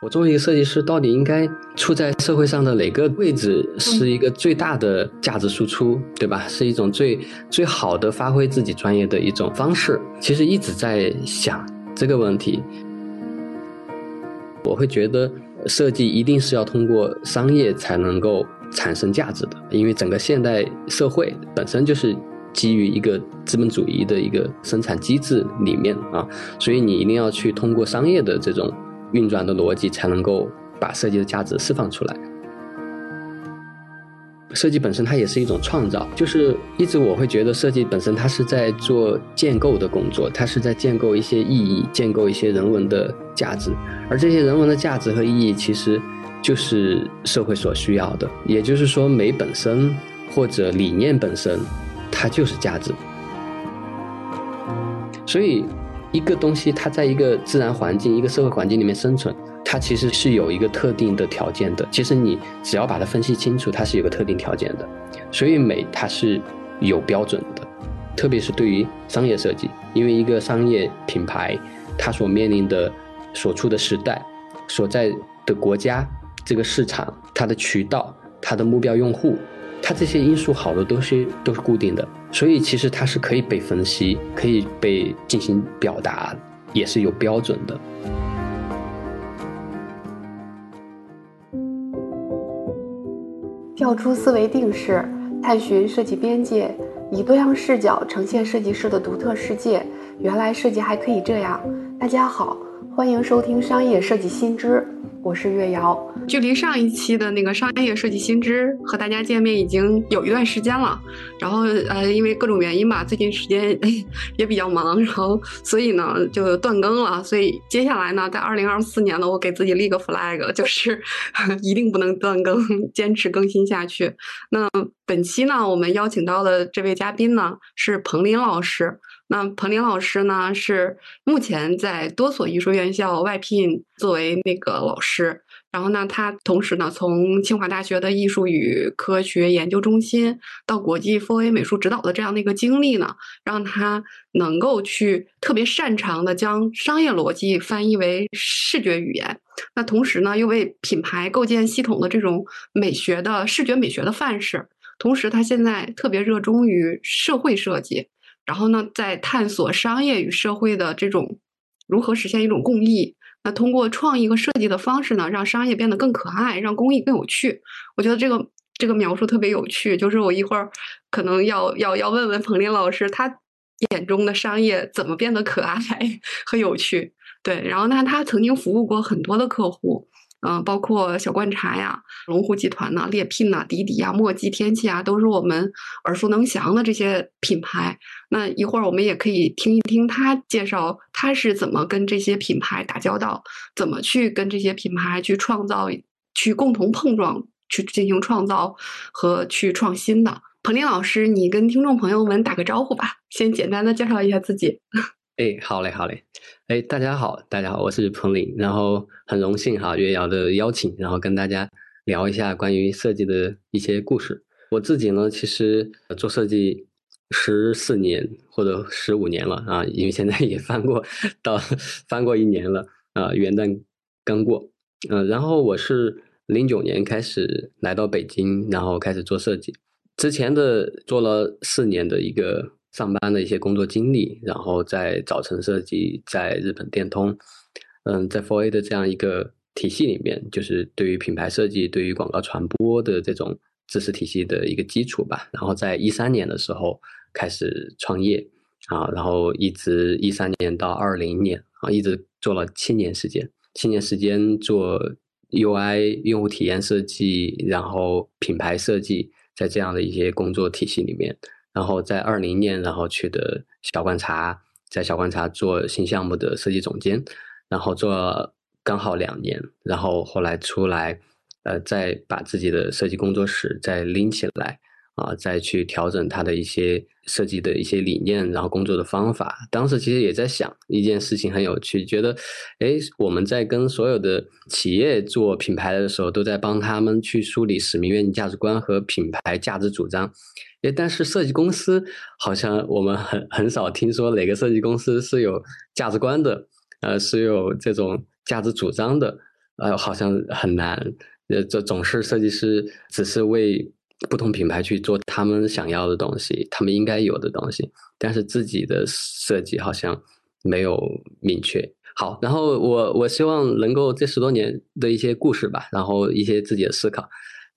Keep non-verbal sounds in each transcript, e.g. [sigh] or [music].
我作为一个设计师，到底应该处在社会上的哪个位置，是一个最大的价值输出，对吧？是一种最最好的发挥自己专业的一种方式。其实一直在想这个问题。我会觉得设计一定是要通过商业才能够产生价值的，因为整个现代社会本身就是基于一个资本主义的一个生产机制里面啊，所以你一定要去通过商业的这种。运转的逻辑才能够把设计的价值释放出来。设计本身它也是一种创造，就是一直我会觉得设计本身它是在做建构的工作，它是在建构一些意义，建构一些人文的价值。而这些人文的价值和意义，其实就是社会所需要的。也就是说，美本身或者理念本身，它就是价值。所以。一个东西，它在一个自然环境、一个社会环境里面生存，它其实是有一个特定的条件的。其实你只要把它分析清楚，它是有个特定条件的。所以美它是有标准的，特别是对于商业设计，因为一个商业品牌，它所面临的、所处的时代、所在的国家、这个市场、它的渠道、它的目标用户。它这些因素好的东西都是固定的，所以其实它是可以被分析、可以被进行表达，也是有标准的。跳出思维定式，探寻设计边界，以多样视角呈现设计师的独特世界。原来设计还可以这样。大家好，欢迎收听《商业设计新知》。我是月瑶，距离上一期的那个商业设计新知和大家见面已经有一段时间了，然后呃，因为各种原因吧，最近时间 [laughs] 也比较忙，然后所以呢就断更了。所以接下来呢，在二零二四年呢，我给自己立个 flag，[laughs] 就是 [laughs] 一定不能断更，坚持更新下去。那本期呢，我们邀请到的这位嘉宾呢是彭林老师。那彭林老师呢，是目前在多所艺术院校外聘作为那个老师。然后呢，他同时呢，从清华大学的艺术与科学研究中心到国际 4A 美术指导的这样的一个经历呢，让他能够去特别擅长的将商业逻辑翻译为视觉语言。那同时呢，又为品牌构建系统的这种美学的视觉美学的范式。同时，他现在特别热衷于社会设计。然后呢，在探索商业与社会的这种如何实现一种共益。那通过创意和设计的方式呢，让商业变得更可爱，让公益更有趣。我觉得这个这个描述特别有趣。就是我一会儿可能要要要问问彭林老师，他眼中的商业怎么变得可爱 [laughs] 和有趣？对，然后呢，他曾经服务过很多的客户。嗯，包括小罐茶呀、龙湖集团呐、猎聘呐、滴滴呀、墨迹天气啊，都是我们耳熟能详的这些品牌。那一会儿我们也可以听一听他介绍，他是怎么跟这些品牌打交道，怎么去跟这些品牌去创造、去共同碰撞、去进行创造和去创新的。彭林老师，你跟听众朋友们打个招呼吧，先简单的介绍一下自己。哎，好嘞，好嘞，哎，大家好，大家好，我是彭林，然后很荣幸哈月瑶的邀请，然后跟大家聊一下关于设计的一些故事。我自己呢，其实做设计十四年或者十五年了啊，因为现在也翻过到翻过一年了啊，元旦刚过，嗯，然后我是零九年开始来到北京，然后开始做设计，之前的做了四年的一个。上班的一些工作经历，然后在早晨设计，在日本电通，嗯，在 Four A 的这样一个体系里面，就是对于品牌设计、对于广告传播的这种知识体系的一个基础吧。然后在一三年的时候开始创业啊，然后一直一三年到二零年啊，一直做了七年时间，七年时间做 UI 用户体验设计，然后品牌设计，在这样的一些工作体系里面。然后在二零年，然后去的小观察，在小观察做新项目的设计总监，然后做刚好两年，然后后来出来，呃，再把自己的设计工作室再拎起来，啊，再去调整他的一些设计的一些理念，然后工作的方法。当时其实也在想一件事情很有趣，觉得，哎，我们在跟所有的企业做品牌的时候，都在帮他们去梳理使命、愿景、价值观和品牌价值主张。诶，但是设计公司好像我们很很少听说哪个设计公司是有价值观的，呃，是有这种价值主张的。呃，好像很难，呃，这总是设计师只是为不同品牌去做他们想要的东西，他们应该有的东西，但是自己的设计好像没有明确。好，然后我我希望能够这十多年的一些故事吧，然后一些自己的思考，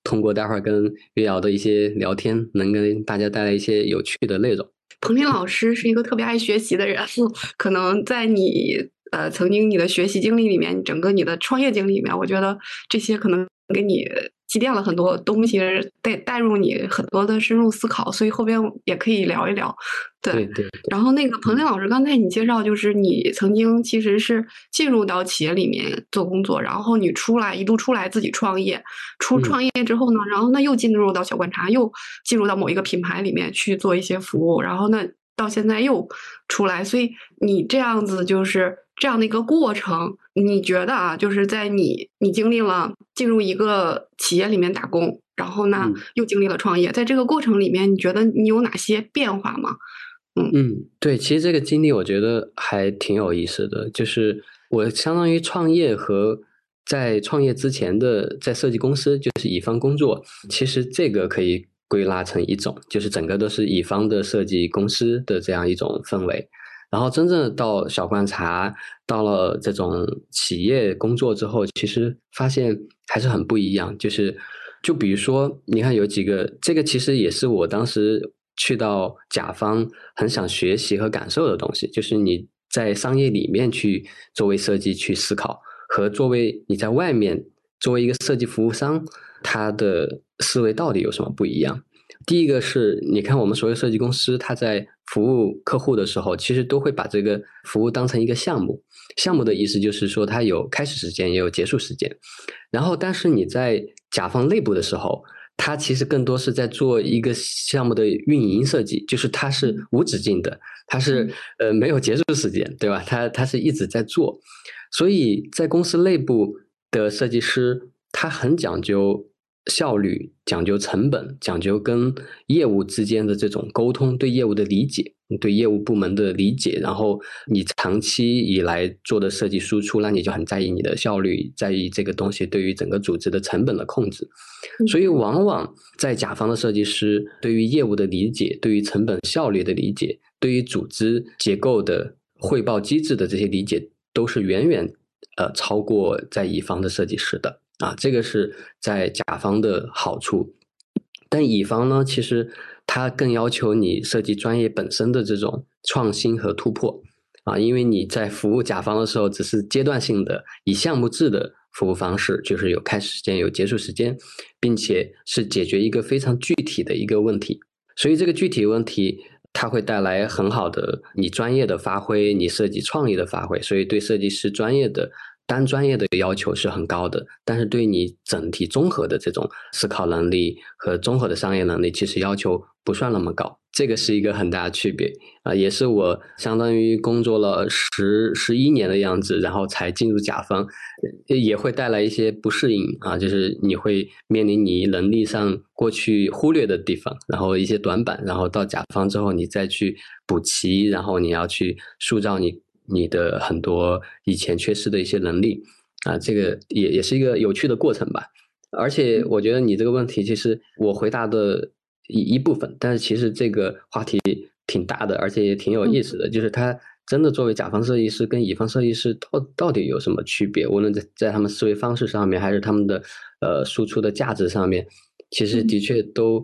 通过待会儿跟月瑶的一些聊天，能跟大家带来一些有趣的内容。彭林老师是一个特别爱学习的人，[laughs] 可能在你呃曾经你的学习经历里面，整个你的创业经历里面，我觉得这些可能给你。积淀了很多东西，带带入你很多的深入思考，所以后边也可以聊一聊。对对。然后那个彭林老师，刚才你介绍，就是你曾经其实是进入到企业里面做工作，然后你出来一度出来自己创业，出创业之后呢，然后那又进入到小观察，又进入到某一个品牌里面去做一些服务，然后那到现在又出来，所以你这样子就是。这样的一个过程，你觉得啊，就是在你你经历了进入一个企业里面打工，然后呢又经历了创业，在这个过程里面，你觉得你有哪些变化吗？嗯嗯，对，其实这个经历我觉得还挺有意思的，就是我相当于创业和在创业之前的在设计公司就是乙方工作，其实这个可以归纳成一种，就是整个都是乙方的设计公司的这样一种氛围。然后真正到小观察，到了这种企业工作之后，其实发现还是很不一样。就是，就比如说，你看有几个，这个其实也是我当时去到甲方很想学习和感受的东西。就是你在商业里面去作为设计去思考，和作为你在外面作为一个设计服务商，他的思维到底有什么不一样？第一个是你看，我们所有设计公司，它在服务客户的时候，其实都会把这个服务当成一个项目。项目的意思就是说，它有开始时间，也有结束时间。然后，但是你在甲方内部的时候，它其实更多是在做一个项目的运营设计，就是它是无止境的，它是呃没有结束时间，对吧？它它是一直在做。所以在公司内部的设计师，他很讲究。效率讲究成本，讲究跟业务之间的这种沟通，对业务的理解，对业务部门的理解，然后你长期以来做的设计输出，那你就很在意你的效率，在意这个东西对于整个组织的成本的控制。所以，往往在甲方的设计师对于业务的理解，对于成本效率的理解，对于组织结构的汇报机制的这些理解，都是远远呃超过在乙方的设计师的。啊，这个是在甲方的好处，但乙方呢，其实他更要求你设计专业本身的这种创新和突破啊，因为你在服务甲方的时候，只是阶段性的以项目制的服务方式，就是有开始时间有结束时间，并且是解决一个非常具体的一个问题，所以这个具体问题它会带来很好的你专业的发挥，你设计创意的发挥，所以对设计师专业的。单专业的要求是很高的，但是对你整体综合的这种思考能力和综合的商业能力，其实要求不算那么高。这个是一个很大的区别啊，也是我相当于工作了十十一年的样子，然后才进入甲方，也会带来一些不适应啊，就是你会面临你能力上过去忽略的地方，然后一些短板，然后到甲方之后你再去补齐，然后你要去塑造你。你的很多以前缺失的一些能力啊，这个也也是一个有趣的过程吧。而且我觉得你这个问题，其实我回答的一一部分，但是其实这个话题挺大的，而且也挺有意思的。就是他真的作为甲方设计师跟乙方设计师到到底有什么区别？无论在在他们思维方式上面，还是他们的呃输出的价值上面，其实的确都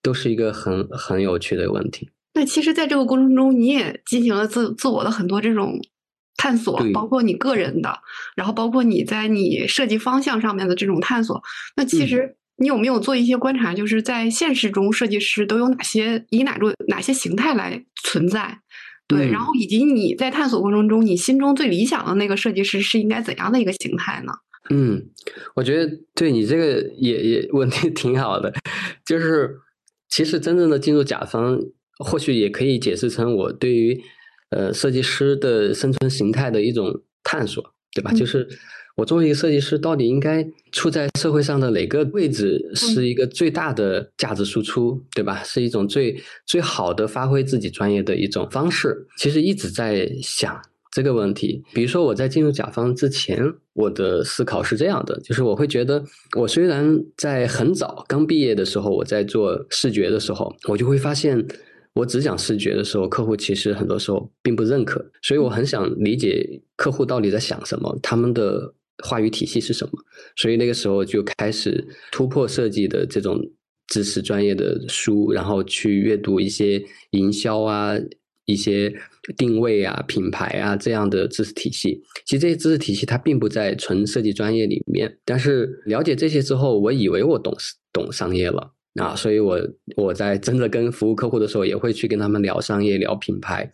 都是一个很很有趣的问题。那其实，在这个过程中，你也进行了自自我的很多这种探索，包括你个人的，然后包括你在你设计方向上面的这种探索。那其实你有没有做一些观察，就是在现实中，设计师都有哪些以哪种哪些形态来存在？对，然后以及你在探索过程中，你心中最理想的那个设计师是应该怎样的一个形态呢？嗯，我觉得对你这个也也问题挺好的，[laughs] 就是其实真正的进入甲方。或许也可以解释成我对于呃设计师的生存形态的一种探索，对吧？就是我作为一个设计师，到底应该处在社会上的哪个位置，是一个最大的价值输出，对吧？是一种最最好的发挥自己专业的一种方式。其实一直在想这个问题。比如说我在进入甲方之前，我的思考是这样的，就是我会觉得，我虽然在很早刚毕业的时候，我在做视觉的时候，我就会发现，我只讲视觉的时候，客户其实很多时候并不认可，所以我很想理解客户到底在想什么，他们的话语体系是什么。所以那个时候就开始突破设计的这种知识专业的书，然后去阅读一些营销啊。一些定位啊、品牌啊这样的知识体系，其实这些知识体系它并不在纯设计专业里面。但是了解这些之后，我以为我懂懂商业了啊，所以我我在真的跟服务客户的时候，也会去跟他们聊商业、聊品牌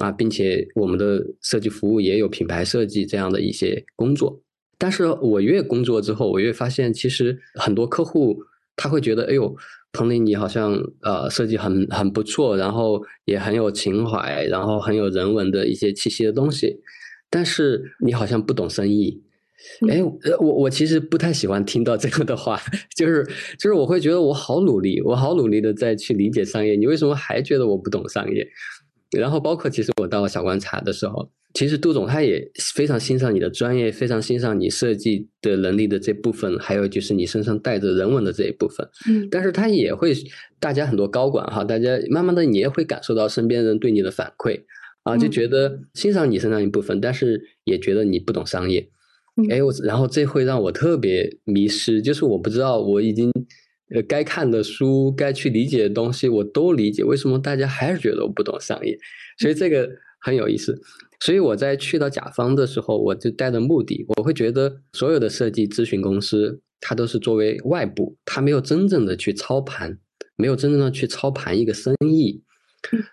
啊，并且我们的设计服务也有品牌设计这样的一些工作。但是我越工作之后，我越发现，其实很多客户他会觉得，哎呦。彭林，你好像呃设计很很不错，然后也很有情怀，然后很有人文的一些气息的东西，但是你好像不懂生意。哎，我我其实不太喜欢听到这个的话，就是就是我会觉得我好努力，我好努力的在去理解商业，你为什么还觉得我不懂商业？然后包括其实我到小观察的时候。其实杜总他也非常欣赏你的专业，非常欣赏你设计的能力的这部分，还有就是你身上带着人文的这一部分。嗯，但是他也会，大家很多高管哈，大家慢慢的你也会感受到身边人对你的反馈啊，就觉得欣赏你身上一部分，但是也觉得你不懂商业。哎，我然后这会让我特别迷失，就是我不知道我已经呃该看的书、该去理解的东西我都理解，为什么大家还是觉得我不懂商业？所以这个很有意思。所以我在去到甲方的时候，我就带着目的，我会觉得所有的设计咨询公司，它都是作为外部，它没有真正的去操盘，没有真正的去操盘一个生意，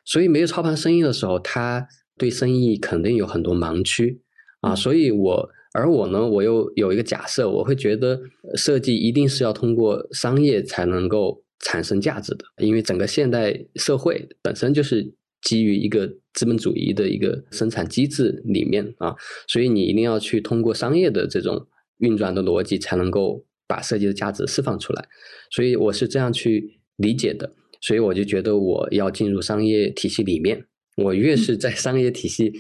所以没有操盘生意的时候，他对生意肯定有很多盲区啊。所以我而我呢，我又有一个假设，我会觉得设计一定是要通过商业才能够产生价值的，因为整个现代社会本身就是。基于一个资本主义的一个生产机制里面啊，所以你一定要去通过商业的这种运转的逻辑，才能够把设计的价值释放出来。所以我是这样去理解的。所以我就觉得我要进入商业体系里面，我越是在商业体系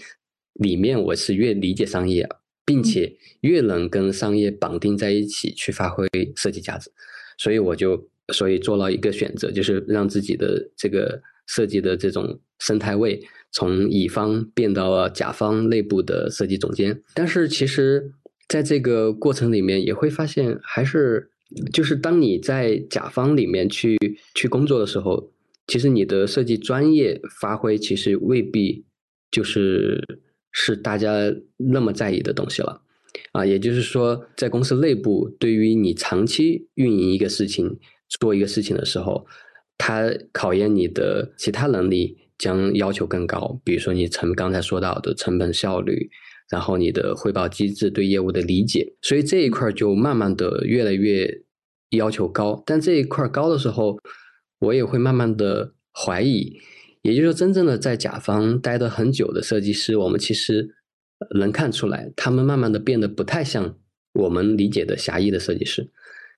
里面，我是越理解商业，并且越能跟商业绑定在一起去发挥设计价值。所以我就所以做了一个选择，就是让自己的这个。设计的这种生态位，从乙方变到了甲方内部的设计总监。但是其实，在这个过程里面，也会发现，还是就是当你在甲方里面去去工作的时候，其实你的设计专业发挥，其实未必就是是大家那么在意的东西了。啊，也就是说，在公司内部，对于你长期运营一个事情、做一个事情的时候。它考验你的其他能力将要求更高，比如说你成刚才说到的成本效率，然后你的汇报机制对业务的理解，所以这一块就慢慢的越来越要求高。但这一块高的时候，我也会慢慢的怀疑，也就是说，真正的在甲方待的很久的设计师，我们其实能看出来，他们慢慢的变得不太像我们理解的狭义的设计师。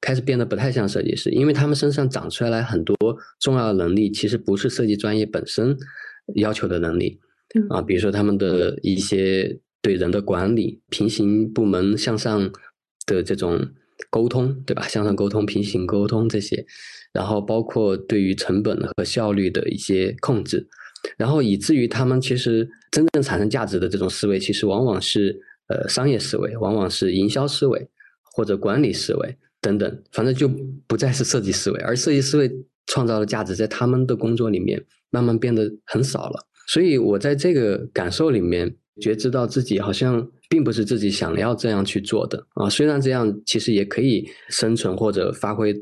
开始变得不太像设计师，因为他们身上长出来很多重要的能力，其实不是设计专业本身要求的能力啊，比如说他们的一些对人的管理、平行部门向上的这种沟通，对吧？向上沟通、平行沟通这些，然后包括对于成本和效率的一些控制，然后以至于他们其实真正产生价值的这种思维，其实往往是呃商业思维，往往是营销思维或者管理思维。等等，反正就不再是设计思维，而设计思维创造的价值在他们的工作里面慢慢变得很少了。所以我在这个感受里面觉知到自己好像并不是自己想要这样去做的啊。虽然这样其实也可以生存或者发挥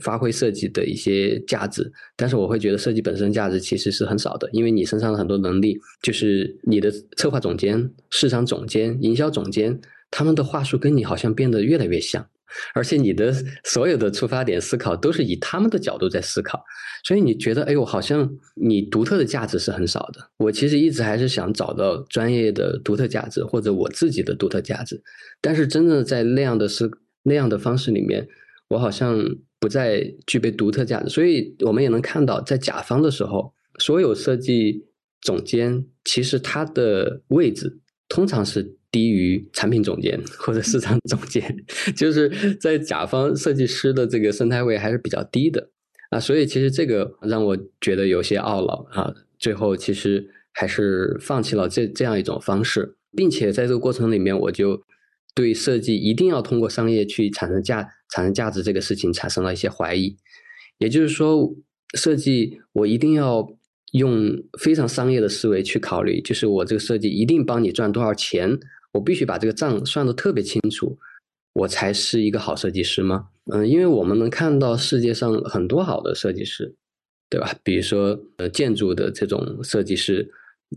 发挥设计的一些价值，但是我会觉得设计本身价值其实是很少的，因为你身上的很多能力，就是你的策划总监、市场总监、营销总监，他们的话术跟你好像变得越来越像。而且你的所有的出发点思考都是以他们的角度在思考，所以你觉得，哎呦，好像你独特的价值是很少的。我其实一直还是想找到专业的独特价值，或者我自己的独特价值。但是真的在那样的思那样的方式里面，我好像不再具备独特价值。所以我们也能看到，在甲方的时候，所有设计总监其实他的位置通常是低于产品总监或者市场总监，[laughs] 就是在甲方设计师的这个生态位还是比较低的啊，所以其实这个让我觉得有些懊恼啊。最后其实还是放弃了这这样一种方式，并且在这个过程里面，我就对设计一定要通过商业去产生价产生价值这个事情产生了一些怀疑。也就是说，设计我一定要用非常商业的思维去考虑，就是我这个设计一定帮你赚多少钱，我必须把这个账算得特别清楚，我才是一个好设计师吗？嗯，因为我们能看到世界上很多好的设计师。对吧？比如说，呃，建筑的这种设计师，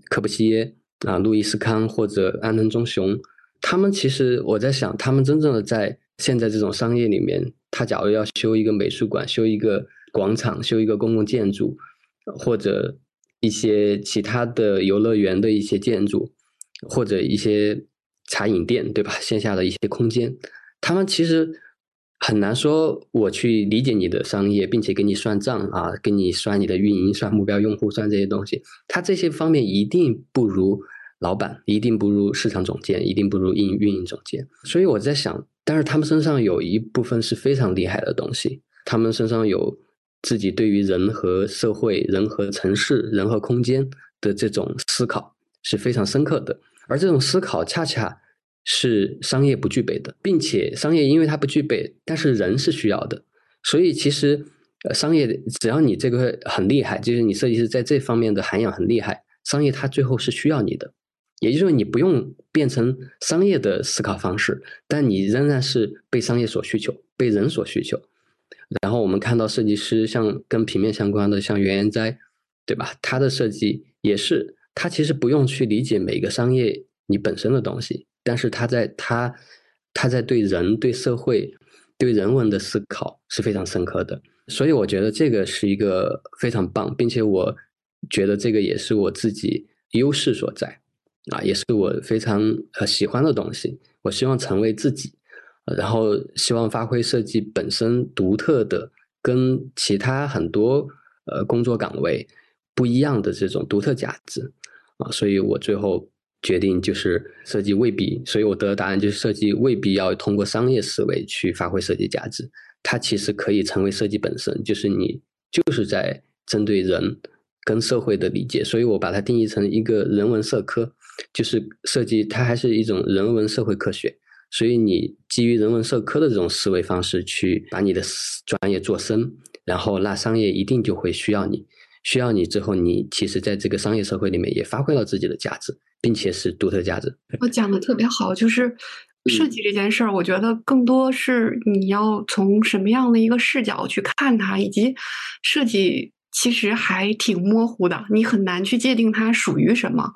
科布西耶啊，路易斯康或者安藤忠雄，他们其实我在想，他们真正的在现在这种商业里面，他假如要修一个美术馆、修一个广场、修一个公共建筑，或者一些其他的游乐园的一些建筑，或者一些茶饮店，对吧？线下的一些空间，他们其实。很难说，我去理解你的商业，并且给你算账啊，给你算你的运营、算目标用户、算这些东西，他这些方面一定不如老板，一定不如市场总监，一定不如运运营总监。所以我在想，但是他们身上有一部分是非常厉害的东西，他们身上有自己对于人和社会、人和城市、人和空间的这种思考是非常深刻的，而这种思考恰恰。是商业不具备的，并且商业因为它不具备，但是人是需要的，所以其实呃商业只要你这个很厉害，就是你设计师在这方面的涵养很厉害，商业它最后是需要你的，也就是说你不用变成商业的思考方式，但你仍然是被商业所需求，被人所需求。然后我们看到设计师像跟平面相关的，像袁研哉，对吧？他的设计也是，他其实不用去理解每个商业你本身的东西。但是他在他他在对人对社会对人文的思考是非常深刻的，所以我觉得这个是一个非常棒，并且我觉得这个也是我自己优势所在啊，也是我非常呃喜欢的东西。我希望成为自己，然后希望发挥设计本身独特的跟其他很多呃工作岗位不一样的这种独特价值啊，所以我最后。决定就是设计未必，所以我得的答案就是设计未必要通过商业思维去发挥设计价值，它其实可以成为设计本身，就是你就是在针对人跟社会的理解，所以我把它定义成一个人文社科，就是设计它还是一种人文社会科学，所以你基于人文社科的这种思维方式去把你的专业做深，然后那商业一定就会需要你，需要你之后，你其实在这个商业社会里面也发挥了自己的价值。并且是独特价值。我讲的特别好，就是设计这件事儿，我觉得更多是你要从什么样的一个视角去看它，以及设计其实还挺模糊的，你很难去界定它属于什么。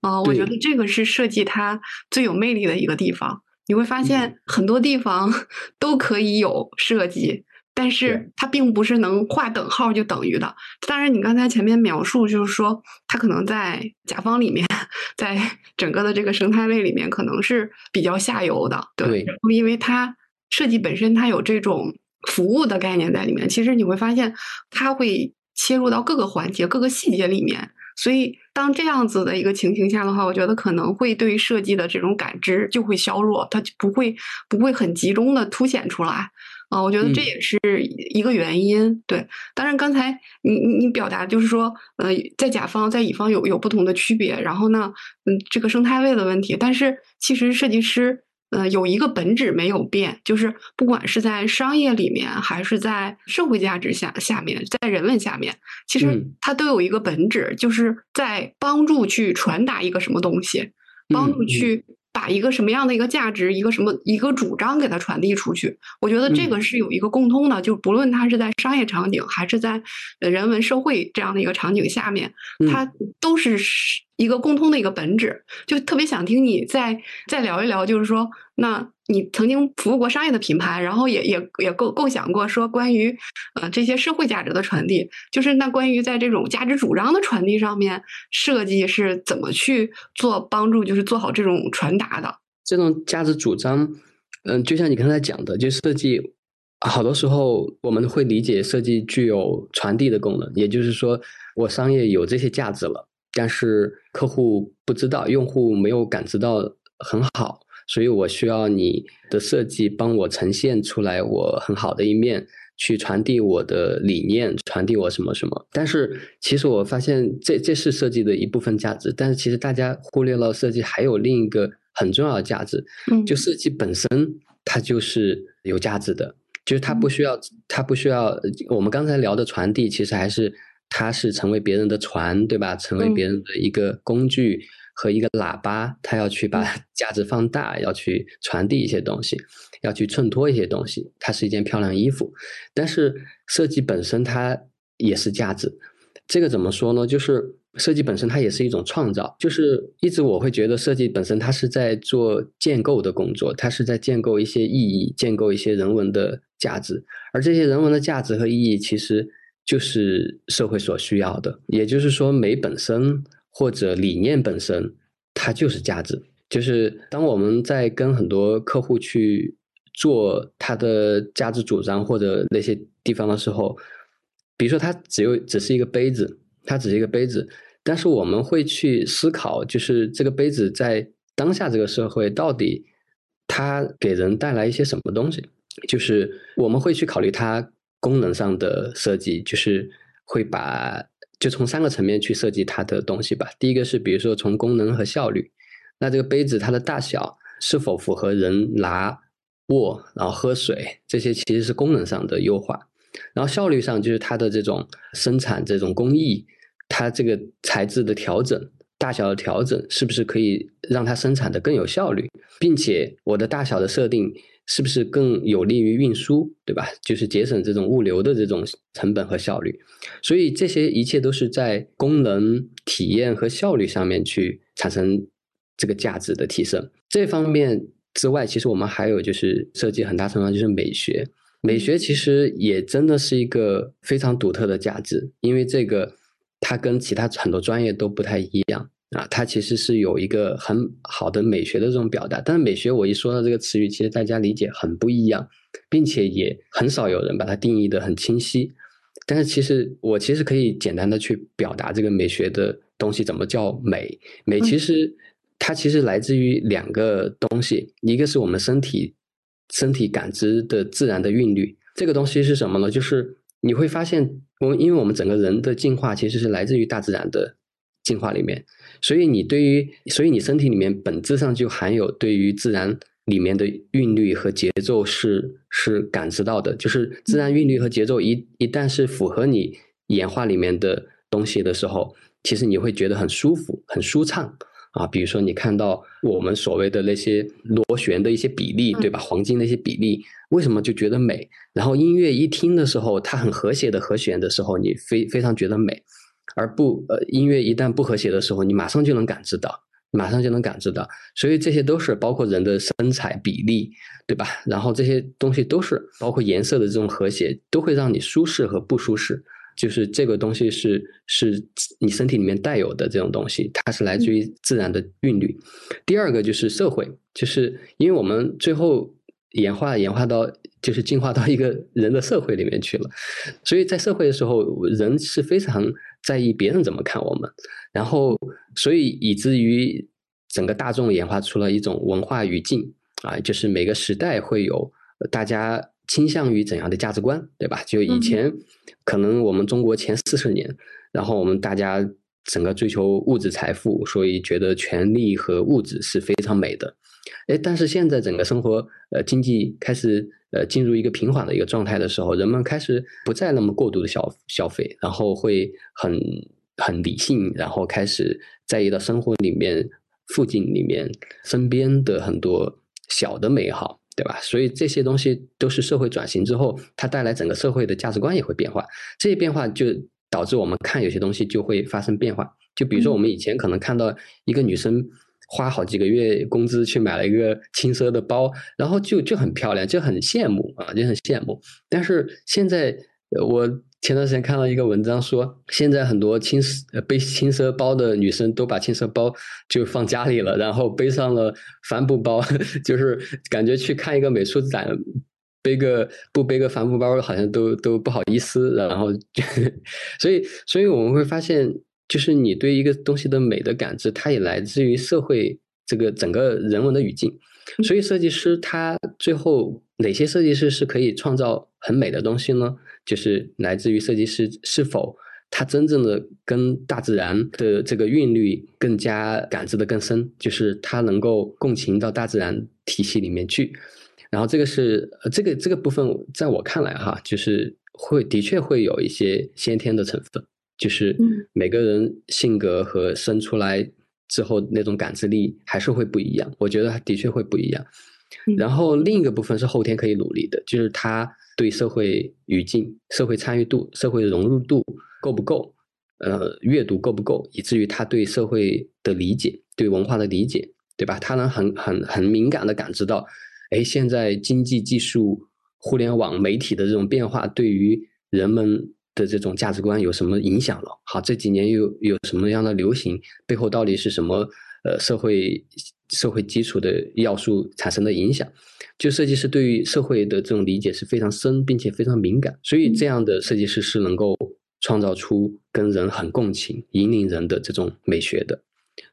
啊，我觉得这个是设计它最有魅力的一个地方。你会发现很多地方 [laughs] 都可以有设计。但是它并不是能画等号就等于的。当然，你刚才前面描述就是说，它可能在甲方里面，在整个的这个生态位里面，可能是比较下游的。对，因为它设计本身它有这种服务的概念在里面。其实你会发现，它会切入到各个环节、各个细节里面。所以，当这样子的一个情形下的话，我觉得可能会对于设计的这种感知就会削弱，它就不会不会很集中的凸显出来。啊，我觉得这也是一个原因。对，当然刚才你你你表达就是说，呃，在甲方在乙方有有不同的区别，然后呢，嗯，这个生态位的问题。但是其实设计师，呃，有一个本质没有变，就是不管是在商业里面，还是在社会价值下下面，在人文下面，其实它都有一个本质，就是在帮助去传达一个什么东西，帮助去。把一个什么样的一个价值，一个什么一个主张给它传递出去，我觉得这个是有一个共通的，就不论它是在商业场景，还是在人文社会这样的一个场景下面，它都是。一个共通的一个本质，就特别想听你再再聊一聊，就是说，那你曾经服务过商业的品牌，然后也也也构构想过说关于呃这些社会价值的传递，就是那关于在这种价值主张的传递上面，设计是怎么去做帮助，就是做好这种传达的。这种价值主张，嗯，就像你刚才讲的，就设计好多时候我们会理解设计具有传递的功能，也就是说，我商业有这些价值了。但是客户不知道，用户没有感知到很好，所以我需要你的设计帮我呈现出来我很好的一面。去传递我的理念，传递我什么什么。但是其实我发现，这这是设计的一部分价值。但是其实大家忽略了设计还有另一个很重要的价值，嗯，就设计本身它就是有价值的，就是它不需要，它不需要。我们刚才聊的传递，其实还是它是成为别人的船，对吧？成为别人的一个工具。和一个喇叭，它要去把 [laughs] 价值放大，要去传递一些东西，要去衬托一些东西。它是一件漂亮衣服，但是设计本身它也是价值。这个怎么说呢？就是设计本身它也是一种创造。就是一直我会觉得设计本身它是在做建构的工作，它是在建构一些意义，建构一些人文的价值。而这些人文的价值和意义，其实就是社会所需要的。也就是说，美本身。或者理念本身，它就是价值。就是当我们在跟很多客户去做他的价值主张或者那些地方的时候，比如说它只有只是一个杯子，它只是一个杯子，但是我们会去思考，就是这个杯子在当下这个社会到底它给人带来一些什么东西？就是我们会去考虑它功能上的设计，就是会把。就从三个层面去设计它的东西吧。第一个是，比如说从功能和效率，那这个杯子它的大小是否符合人拿、握，然后喝水，这些其实是功能上的优化。然后效率上就是它的这种生产这种工艺，它这个材质的调整、大小的调整，是不是可以让它生产的更有效率，并且我的大小的设定。是不是更有利于运输，对吧？就是节省这种物流的这种成本和效率，所以这些一切都是在功能、体验和效率上面去产生这个价值的提升。这方面之外，其实我们还有就是设计很大程度上就是美学，美学其实也真的是一个非常独特的价值，因为这个它跟其他很多专业都不太一样。啊，它其实是有一个很好的美学的这种表达，但是美学我一说到这个词语，其实大家理解很不一样，并且也很少有人把它定义的很清晰。但是其实我其实可以简单的去表达这个美学的东西怎么叫美。美其实它其实来自于两个东西，一个是我们身体身体感知的自然的韵律，这个东西是什么呢？就是你会发现，我因为我们整个人的进化其实是来自于大自然的进化里面。所以你对于，所以你身体里面本质上就含有对于自然里面的韵律和节奏是是感知到的，就是自然韵律和节奏一一旦是符合你演化里面的东西的时候，其实你会觉得很舒服、很舒畅啊。比如说你看到我们所谓的那些螺旋的一些比例，对吧？黄金那些比例，为什么就觉得美？然后音乐一听的时候，它很和谐的和弦的时候，你非非常觉得美。而不，呃，音乐一旦不和谐的时候，你马上就能感知到，马上就能感知到。所以这些都是包括人的身材比例，对吧？然后这些东西都是包括颜色的这种和谐，都会让你舒适和不舒适。就是这个东西是是你身体里面带有的这种东西，它是来自于自然的韵律。第二个就是社会，就是因为我们最后演化演化到。就是进化到一个人的社会里面去了，所以在社会的时候，人是非常在意别人怎么看我们，然后所以以至于整个大众演化出了一种文化语境啊，就是每个时代会有大家倾向于怎样的价值观，对吧？就以前可能我们中国前四十年，然后我们大家整个追求物质财富，所以觉得权力和物质是非常美的。哎，但是现在整个生活呃经济开始。呃，进入一个平缓的一个状态的时候，人们开始不再那么过度的消消费，然后会很很理性，然后开始在意到生活里面、附近里面、身边的很多小的美好，对吧？所以这些东西都是社会转型之后，它带来整个社会的价值观也会变化。这些变化就导致我们看有些东西就会发生变化。就比如说，我们以前可能看到一个女生。花好几个月工资去买了一个轻奢的包，然后就就很漂亮，就很羡慕啊，就很羡慕。但是现在，我前段时间看到一个文章说，现在很多轻奢背轻奢包的女生都把轻奢包就放家里了，然后背上了帆布包，[laughs] 就是感觉去看一个美术展，背个不背个帆布包好像都都不好意思。然后，[laughs] 所以所以我们会发现。就是你对一个东西的美的感知，它也来自于社会这个整个人文的语境。所以设计师他最后哪些设计师是可以创造很美的东西呢？就是来自于设计师是否他真正的跟大自然的这个韵律更加感知的更深，就是他能够共情到大自然体系里面去。然后这个是这个这个部分，在我看来哈，就是会的确会有一些先天的成分，就是每个人性格和生出来。之后那种感知力还是会不一样，我觉得的确会不一样。然后另一个部分是后天可以努力的，就是他对社会语境、社会参与度、社会融入度够不够，呃，阅读够不够，以至于他对社会的理解、对文化的理解，对吧？他能很很很敏感的感知到，哎，现在经济技术、互联网媒体的这种变化对于人们。的这种价值观有什么影响了？好，这几年又有什么样的流行？背后到底是什么？呃，社会社会基础的要素产生的影响？就设计师对于社会的这种理解是非常深，并且非常敏感，所以这样的设计师是能够创造出跟人很共情、引领人的这种美学的。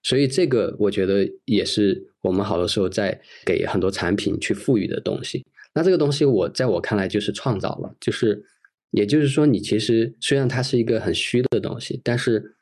所以这个我觉得也是我们好多时候在给很多产品去赋予的东西。那这个东西我在我看来就是创造了，就是。也就是说，你其实虽然它是一个很虚的东西，但是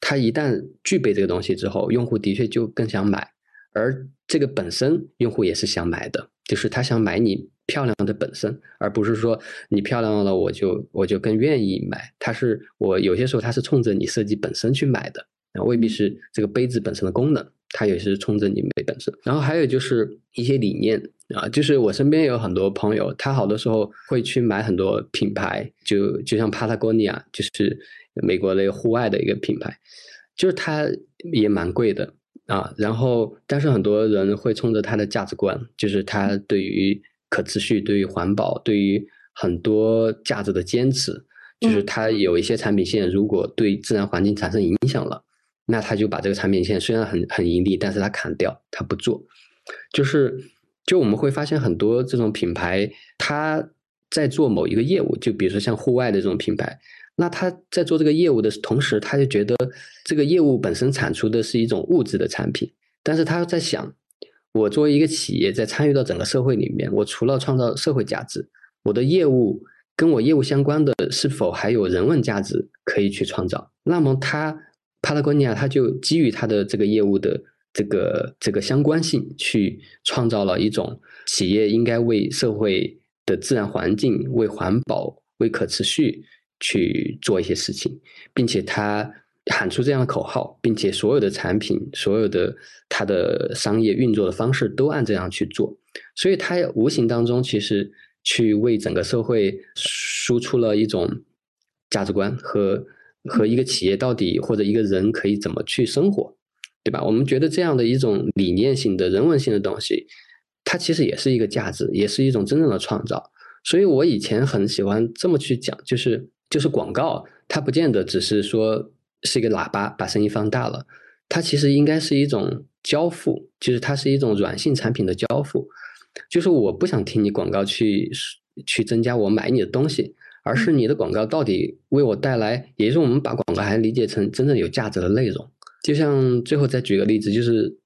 它一旦具备这个东西之后，用户的确就更想买，而这个本身用户也是想买的，就是他想买你漂亮的本身，而不是说你漂亮了我就我就更愿意买。它是我有些时候它是冲着你设计本身去买的，那未必是这个杯子本身的功能。它也是冲着你美本身，然后还有就是一些理念啊，就是我身边有很多朋友，他好多时候会去买很多品牌，就就像 Patagonia，就是美国的户外的一个品牌，就是它也蛮贵的啊。然后，但是很多人会冲着它的价值观，就是它对于可持续、对于环保、对于很多价值的坚持，就是它有一些产品线，如果对自然环境产生影响了。那他就把这个产品线虽然很很盈利，但是他砍掉，他不做，就是就我们会发现很多这种品牌，他在做某一个业务，就比如说像户外的这种品牌，那他在做这个业务的同时，他就觉得这个业务本身产出的是一种物质的产品，但是他在想，我作为一个企业，在参与到整个社会里面，我除了创造社会价值，我的业务跟我业务相关的，是否还有人文价值可以去创造？那么他。帕拉贡尼亚，他就基于他的这个业务的这个这个相关性，去创造了一种企业应该为社会的自然环境、为环保、为可持续去做一些事情，并且他喊出这样的口号，并且所有的产品、所有的他的商业运作的方式都按这样去做，所以他无形当中其实去为整个社会输出了一种价值观和。和一个企业到底或者一个人可以怎么去生活，对吧？我们觉得这样的一种理念性的人文性的东西，它其实也是一个价值，也是一种真正的创造。所以我以前很喜欢这么去讲，就是就是广告，它不见得只是说是一个喇叭把声音放大了，它其实应该是一种交付，就是它是一种软性产品的交付。就是我不想听你广告去去增加我买你的东西。而是你的广告到底为我带来，也就是我们把广告还理解成真正有价值的内容。就像最后再举个例子，就是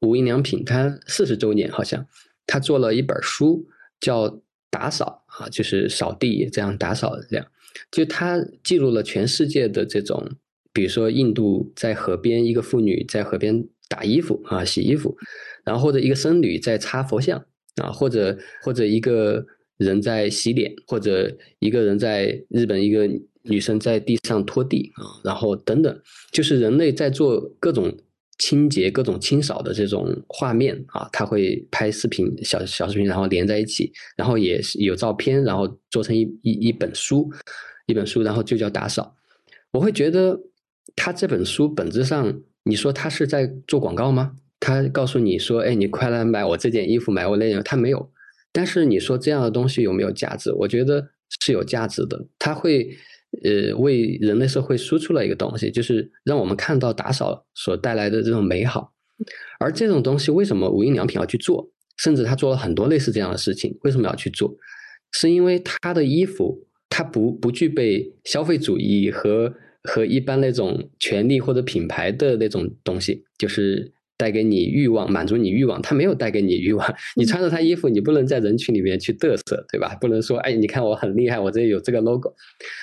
无印良品，它四十周年好像，他做了一本书叫打扫啊，就是扫地这样打扫这样，就他记录了全世界的这种，比如说印度在河边一个妇女在河边打衣服啊洗衣服，然后或者一个僧侣在擦佛像啊，或者或者一个。人在洗脸，或者一个人在日本，一个女生在地上拖地啊，然后等等，就是人类在做各种清洁、各种清扫的这种画面啊，他会拍视频、小小视频，然后连在一起，然后也是有照片，然后做成一一一本书，一本书，然后就叫打扫。我会觉得他这本书本质上，你说他是在做广告吗？他告诉你说，哎，你快来买我这件衣服，买我那件，他没有。但是你说这样的东西有没有价值？我觉得是有价值的。它会，呃，为人类社会输出了一个东西，就是让我们看到打扫所带来的这种美好。而这种东西为什么无印良品要去做？甚至他做了很多类似这样的事情，为什么要去做？是因为他的衣服它不不具备消费主义和和一般那种权利或者品牌的那种东西，就是带给你欲望，满足你欲望，他没有带给你欲望。你穿着他衣服，你不能在人群里面去嘚瑟，对吧？不能说，哎，你看我很厉害，我这有这个 logo。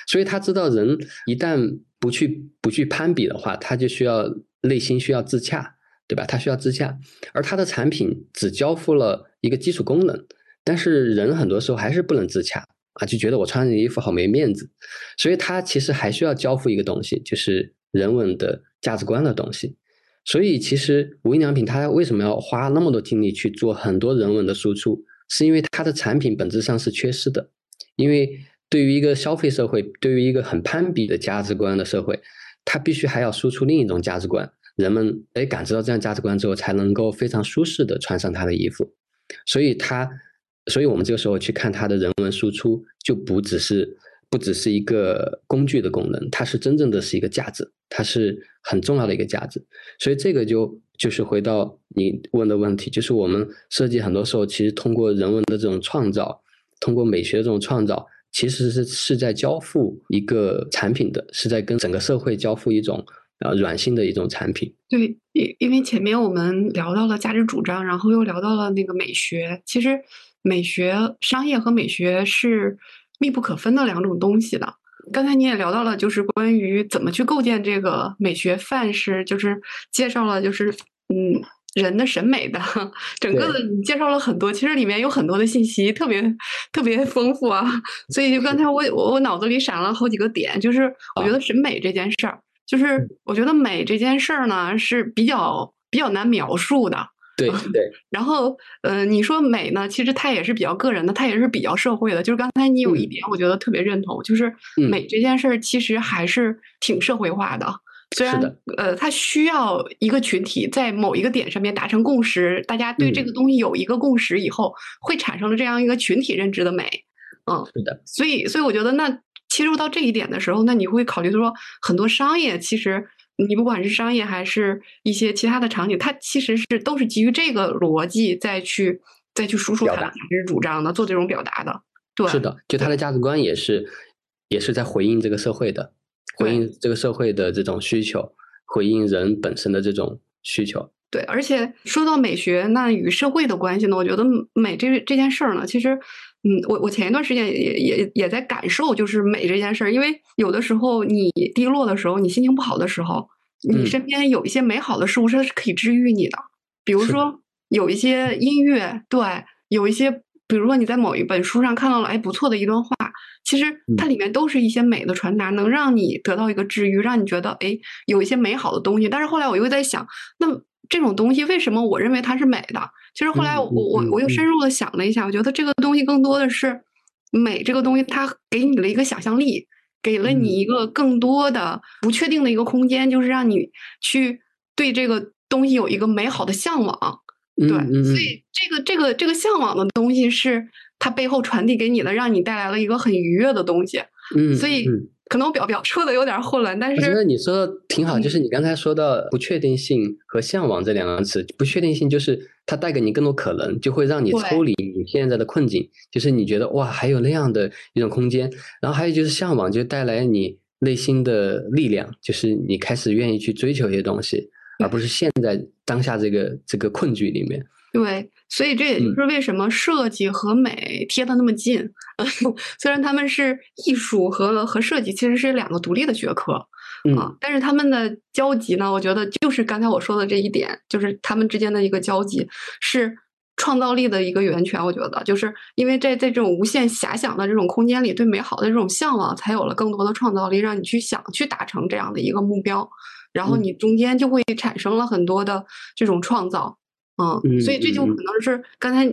所以他知道人一旦不去不去攀比的话，他就需要内心需要自洽，对吧？他需要自洽，而他的产品只交付了一个基础功能，但是人很多时候还是不能自洽。啊，就觉得我穿这衣服好没面子，所以他其实还需要交付一个东西，就是人文的价值观的东西。所以其实无印良品它为什么要花那么多精力去做很多人文的输出，是因为它的产品本质上是缺失的。因为对于一个消费社会，对于一个很攀比的价值观的社会，它必须还要输出另一种价值观，人们哎感知到这样价值观之后，才能够非常舒适的穿上他的衣服。所以它。所以，我们这个时候去看它的人文输出，就不只是不只是一个工具的功能，它是真正的是一个价值，它是很重要的一个价值。所以，这个就就是回到你问的问题，就是我们设计很多时候其实通过人文的这种创造，通过美学的这种创造，其实是是在交付一个产品的，是在跟整个社会交付一种呃软性的一种产品。对，因因为前面我们聊到了价值主张，然后又聊到了那个美学，其实。美学、商业和美学是密不可分的两种东西的。刚才你也聊到了，就是关于怎么去构建这个美学范式，就是介绍了，就是嗯，人的审美的整个的，你介绍了很多，其实里面有很多的信息，特别特别丰富啊。所以就刚才我我我脑子里闪了好几个点，就是我觉得审美这件事儿，就是我觉得美这件事儿呢是比较比较难描述的。[laughs] 对对，然后，呃，你说美呢，其实它也是比较个人的，它也是比较社会的。就是刚才你有一点，我觉得特别认同，就是美这件事儿其实还是挺社会化的。虽然，呃，它需要一个群体在某一个点上面达成共识，大家对这个东西有一个共识以后，会产生了这样一个群体认知的美。嗯，是的。所以，所以我觉得，那切入到这一点的时候，那你会考虑说，很多商业其实。你不管是商业还是一些其他的场景，它其实是都是基于这个逻辑再去再去输出它的价值主张的，做这种表达的。对，是的，就它的价值观也是也是在回应这个社会的，回应这个社会的这种需求，回应人本身的这种需求。对，而且说到美学，那与社会的关系呢？我觉得美这这件事儿呢，其实。嗯，我我前一段时间也也也在感受，就是美这件事儿。因为有的时候你低落的时候，你心情不好的时候，你身边有一些美好的事物，它是可以治愈你的。比如说有一些音乐，对，有一些，比如说你在某一本书上看到了，哎，不错的一段话，其实它里面都是一些美的传达，能让你得到一个治愈，让你觉得哎，有一些美好的东西。但是后来我又在想，那这种东西为什么我认为它是美的？其实后来我我我又深入的想了一下，我觉得这个东西更多的是美这个东西，它给你了一个想象力，给了你一个更多的不确定的一个空间，就是让你去对这个东西有一个美好的向往。对，所以这个这个这个向往的东西是它背后传递给你的，让你带来了一个很愉悦的东西。嗯，所以。可能我表表说的有点混乱，但是我觉得你说的挺好。就是你刚才说到不确定性和向往这两个词，不确定性就是它带给你更多可能，就会让你抽离你现在的困境。就是你觉得哇，还有那样的一种空间。然后还有就是向往，就带来你内心的力量，就是你开始愿意去追求一些东西，而不是陷在当下这个这个困局里面。对。所以这也就是为什么设计和美贴的那么近。[laughs] 虽然他们是艺术和和设计其实是两个独立的学科啊，但是他们的交集呢，我觉得就是刚才我说的这一点，就是他们之间的一个交集是创造力的一个源泉。我觉得就是因为在在这种无限遐想的这种空间里，对美好的这种向往，才有了更多的创造力，让你去想去达成这样的一个目标，然后你中间就会产生了很多的这种创造。嗯，所以这就可能是刚才，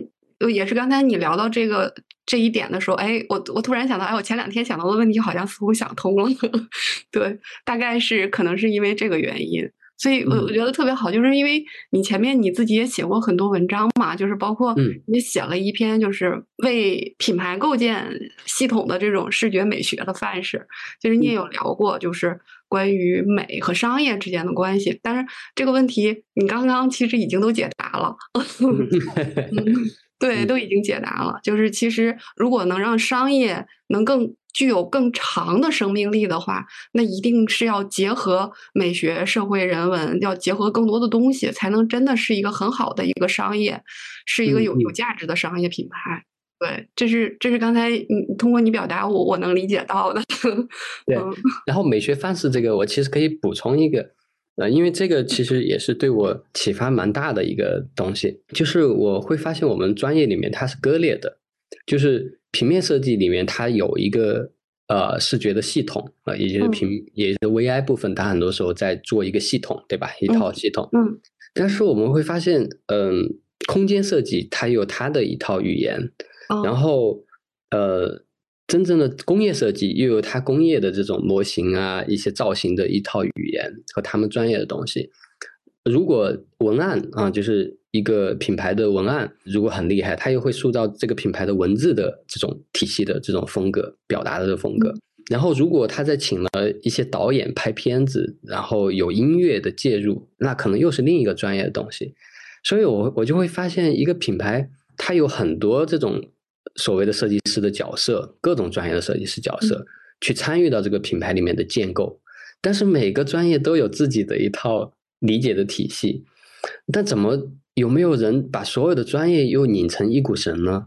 也是刚才你聊到这个这一点的时候，哎，我我突然想到，哎，我前两天想到的问题好像似乎想通了，[laughs] 对，大概是可能是因为这个原因，所以我我觉得特别好，就是因为你前面你自己也写过很多文章嘛，就是包括你写了一篇就是为品牌构建系统的这种视觉美学的范式，就是你也有聊过，就是。关于美和商业之间的关系，但是这个问题你刚刚其实已经都解答了。[laughs] 对，都已经解答了。就是其实如果能让商业能更具有更长的生命力的话，那一定是要结合美学、社会、人文，要结合更多的东西，才能真的是一个很好的一个商业，是一个有有价值的商业品牌。对，这是这是刚才你通过你表达，我我能理解到的。[laughs] 对，然后美学范式这个，我其实可以补充一个。呃，因为这个其实也是对我启发蛮大的一个东西，就是我会发现我们专业里面它是割裂的，就是平面设计里面它有一个呃视觉的系统啊，也就是平也就是 VI 部分，它很多时候在做一个系统，对吧？一套系统。嗯。但是我们会发现，嗯，空间设计它有它的一套语言，然后呃。真正的工业设计又有它工业的这种模型啊，一些造型的一套语言和他们专业的东西。如果文案啊，就是一个品牌的文案，如果很厉害，它又会塑造这个品牌的文字的这种体系的这种风格，表达的风格。然后，如果他再请了一些导演拍片子，然后有音乐的介入，那可能又是另一个专业的东西。所以，我我就会发现，一个品牌它有很多这种。所谓的设计师的角色，各种专业的设计师角色去参与到这个品牌里面的建构，但是每个专业都有自己的一套理解的体系，但怎么有没有人把所有的专业又拧成一股绳呢？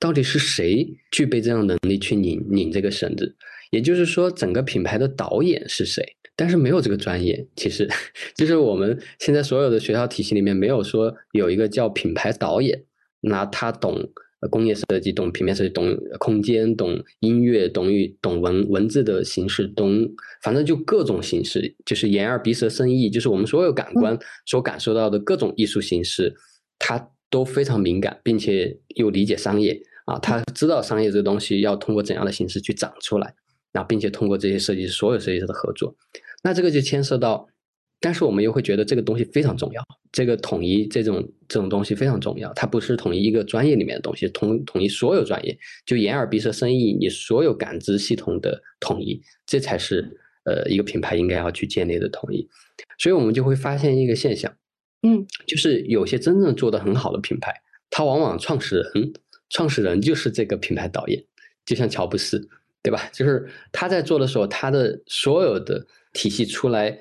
到底是谁具备这样能力去拧拧这个绳子？也就是说，整个品牌的导演是谁？但是没有这个专业，其实就是我们现在所有的学校体系里面没有说有一个叫品牌导演，那他懂。工业设计懂平面设计，懂空间，懂音乐，懂语，懂文文字的形式，懂反正就各种形式，就是眼耳鼻舌身意，就是我们所有感官所感受到的各种艺术形式，他都非常敏感，并且又理解商业啊，他知道商业这个东西要通过怎样的形式去长出来，那并且通过这些设计师所有设计师的合作，那这个就牵涉到。但是我们又会觉得这个东西非常重要，这个统一这种这种东西非常重要，它不是统一一个专业里面的东西，统统一所有专业，就眼耳鼻舌身意，你所有感知系统的统一，这才是呃一个品牌应该要去建立的统一。所以我们就会发现一个现象，嗯，就是有些真正做得很好的品牌，它往往创始人创始人就是这个品牌导演，就像乔布斯，对吧？就是他在做的时候，他的所有的体系出来。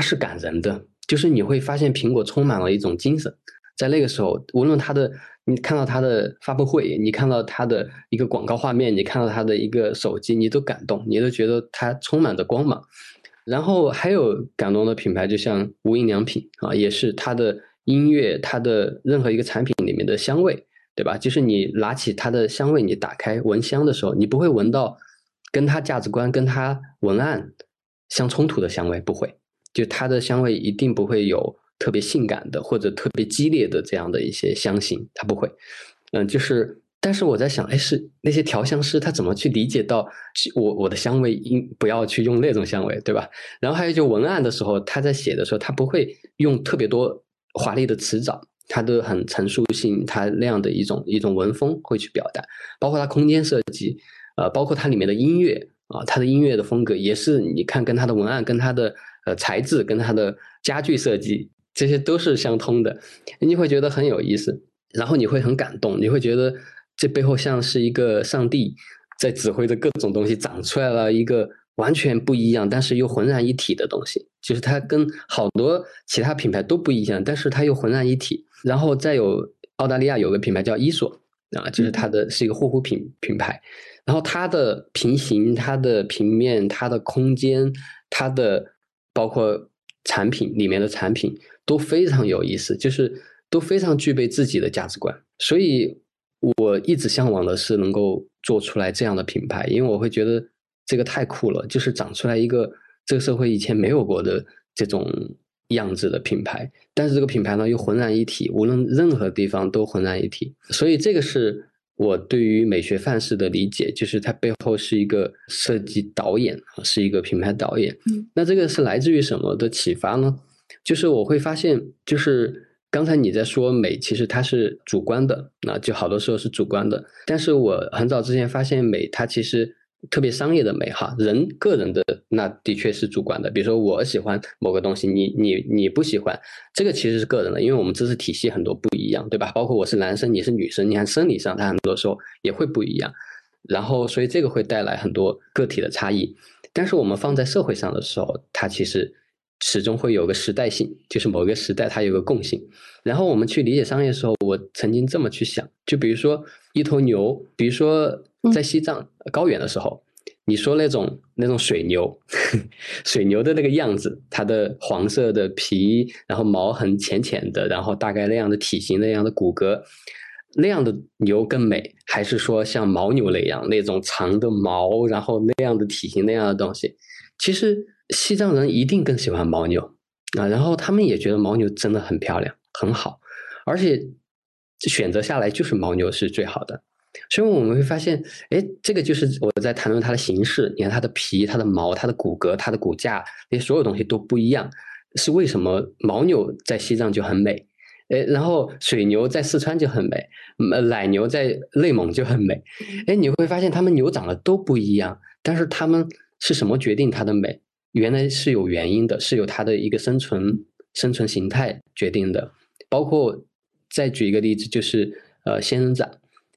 它是感人的，就是你会发现苹果充满了一种精神，在那个时候，无论它的，你看到它的发布会，你看到它的一个广告画面，你看到它的一个手机，你都感动，你都觉得它充满着光芒。然后还有感动的品牌，就像无印良品啊，也是它的音乐，它的任何一个产品里面的香味，对吧？就是你拿起它的香味，你打开闻香的时候，你不会闻到跟它价值观、跟它文案相冲突的香味，不会。就它的香味一定不会有特别性感的或者特别激烈的这样的一些香型，它不会。嗯，就是，但是我在想，哎，是那些调香师他怎么去理解到我我的香味应不要去用那种香味，对吧？然后还有就文案的时候，他在写的时候，他不会用特别多华丽的词藻，他都很陈述性，他那样的一种一种文风会去表达。包括它空间设计，呃，包括它里面的音乐啊，它的音乐的风格也是你看跟它的文案跟它的。呃，材质跟它的家具设计，这些都是相通的，你会觉得很有意思，然后你会很感动，你会觉得这背后像是一个上帝在指挥着各种东西长出来了一个完全不一样，但是又浑然一体的东西，就是它跟好多其他品牌都不一样，但是它又浑然一体。然后再有澳大利亚有个品牌叫伊索啊，就是它的是一个护肤品品牌，然后它的平行、它的平面、它的空间、它的包括产品里面的产品都非常有意思，就是都非常具备自己的价值观，所以我一直向往的是能够做出来这样的品牌，因为我会觉得这个太酷了，就是长出来一个这个社会以前没有过的这种样子的品牌，但是这个品牌呢又浑然一体，无论任何地方都浑然一体，所以这个是。我对于美学范式的理解，就是它背后是一个设计导演啊，是一个品牌导演。嗯，那这个是来自于什么的启发呢？就是我会发现，就是刚才你在说美，其实它是主观的，那就好多时候是主观的。但是我很早之前发现美，它其实特别商业的美哈，人个人的那的确是主观的。比如说我喜欢某个东西，你你你不喜欢，这个其实是个人的，因为我们知识体系很多不一样，对吧？包括我是男生，你是女生，你看生理上它很多时候也会不一样。然后所以这个会带来很多个体的差异。但是我们放在社会上的时候，它其实始终会有个时代性，就是某个时代它有个共性。然后我们去理解商业的时候，我曾经这么去想，就比如说一头牛，比如说在西藏高原的时候，你说那种那种水牛，[laughs] 水牛的那个样子，它的黄色的皮，然后毛很浅浅的，然后大概那样的体型，那样的骨骼，那样的牛更美，还是说像牦牛那样那种长的毛，然后那样的体型那样的东西？其实西藏人一定更喜欢牦牛啊，然后他们也觉得牦牛真的很漂亮。很好，而且选择下来就是牦牛是最好的，所以我们会发现，哎，这个就是我在谈论它的形式，你看它的皮、它的毛、它的骨骼、它的骨架，那些所有东西都不一样，是为什么牦牛在西藏就很美，哎，然后水牛在四川就很美，呃，奶牛在内蒙就很美，哎，你会发现它们牛长得都不一样，但是它们是什么决定它的美？原来是有原因的，是有它的一个生存生存形态决定的。包括再举一个例子，就是呃仙人掌，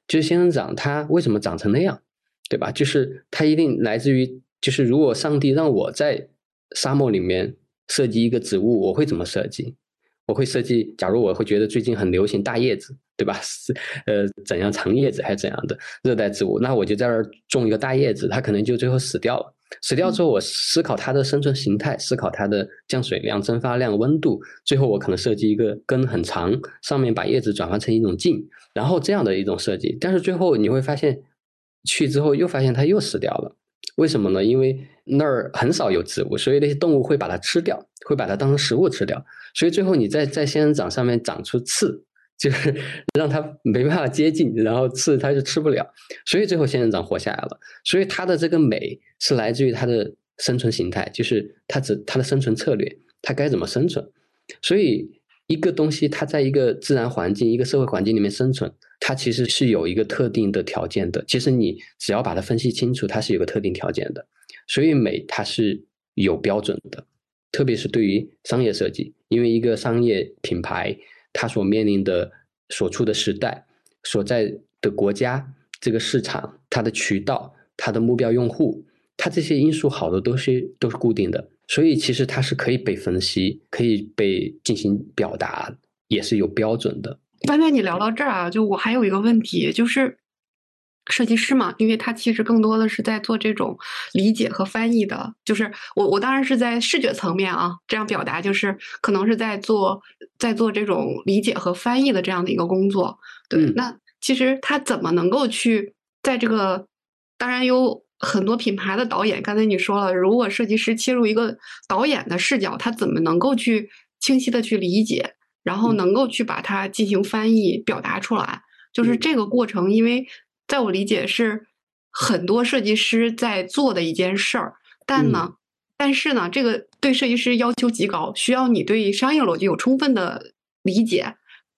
就是仙人掌它为什么长成那样，对吧？就是它一定来自于，就是如果上帝让我在沙漠里面设计一个植物，我会怎么设计？我会设计，假如我会觉得最近很流行大叶子，对吧？是呃怎样长叶子还是怎样的热带植物，那我就在那儿种一个大叶子，它可能就最后死掉了。死掉之后，我思考它的生存形态，思考它的降水量、蒸发量、温度，最后我可能设计一个根很长，上面把叶子转换成一种茎，然后这样的一种设计。但是最后你会发现，去之后又发现它又死掉了，为什么呢？因为那儿很少有植物，所以那些动物会把它吃掉，会把它当成食物吃掉。所以最后你在在仙人掌上面长出刺。就是 [laughs] 让它没办法接近，然后刺它就吃不了，所以最后仙人掌活下来了。所以它的这个美是来自于它的生存形态，就是它只它的生存策略，它该怎么生存。所以一个东西它在一个自然环境、一个社会环境里面生存，它其实是有一个特定的条件的。其实你只要把它分析清楚，它是有个特定条件的。所以美它是有标准的，特别是对于商业设计，因为一个商业品牌。它所面临的、所处的时代、所在的国家、这个市场、它的渠道、它的目标用户，它这些因素好多东西都是固定的，所以其实它是可以被分析、可以被进行表达，也是有标准的。刚才你聊到这儿啊，就我还有一个问题，就是。设计师嘛，因为他其实更多的是在做这种理解和翻译的，就是我我当然是在视觉层面啊，这样表达就是可能是在做在做这种理解和翻译的这样的一个工作。对，那其实他怎么能够去在这个，当然有很多品牌的导演，刚才你说了，如果设计师切入一个导演的视角，他怎么能够去清晰的去理解，然后能够去把它进行翻译表达出来，就是这个过程，因为。在我理解是很多设计师在做的一件事儿，但呢，但是呢，这个对设计师要求极高，需要你对商业逻辑有充分的理解，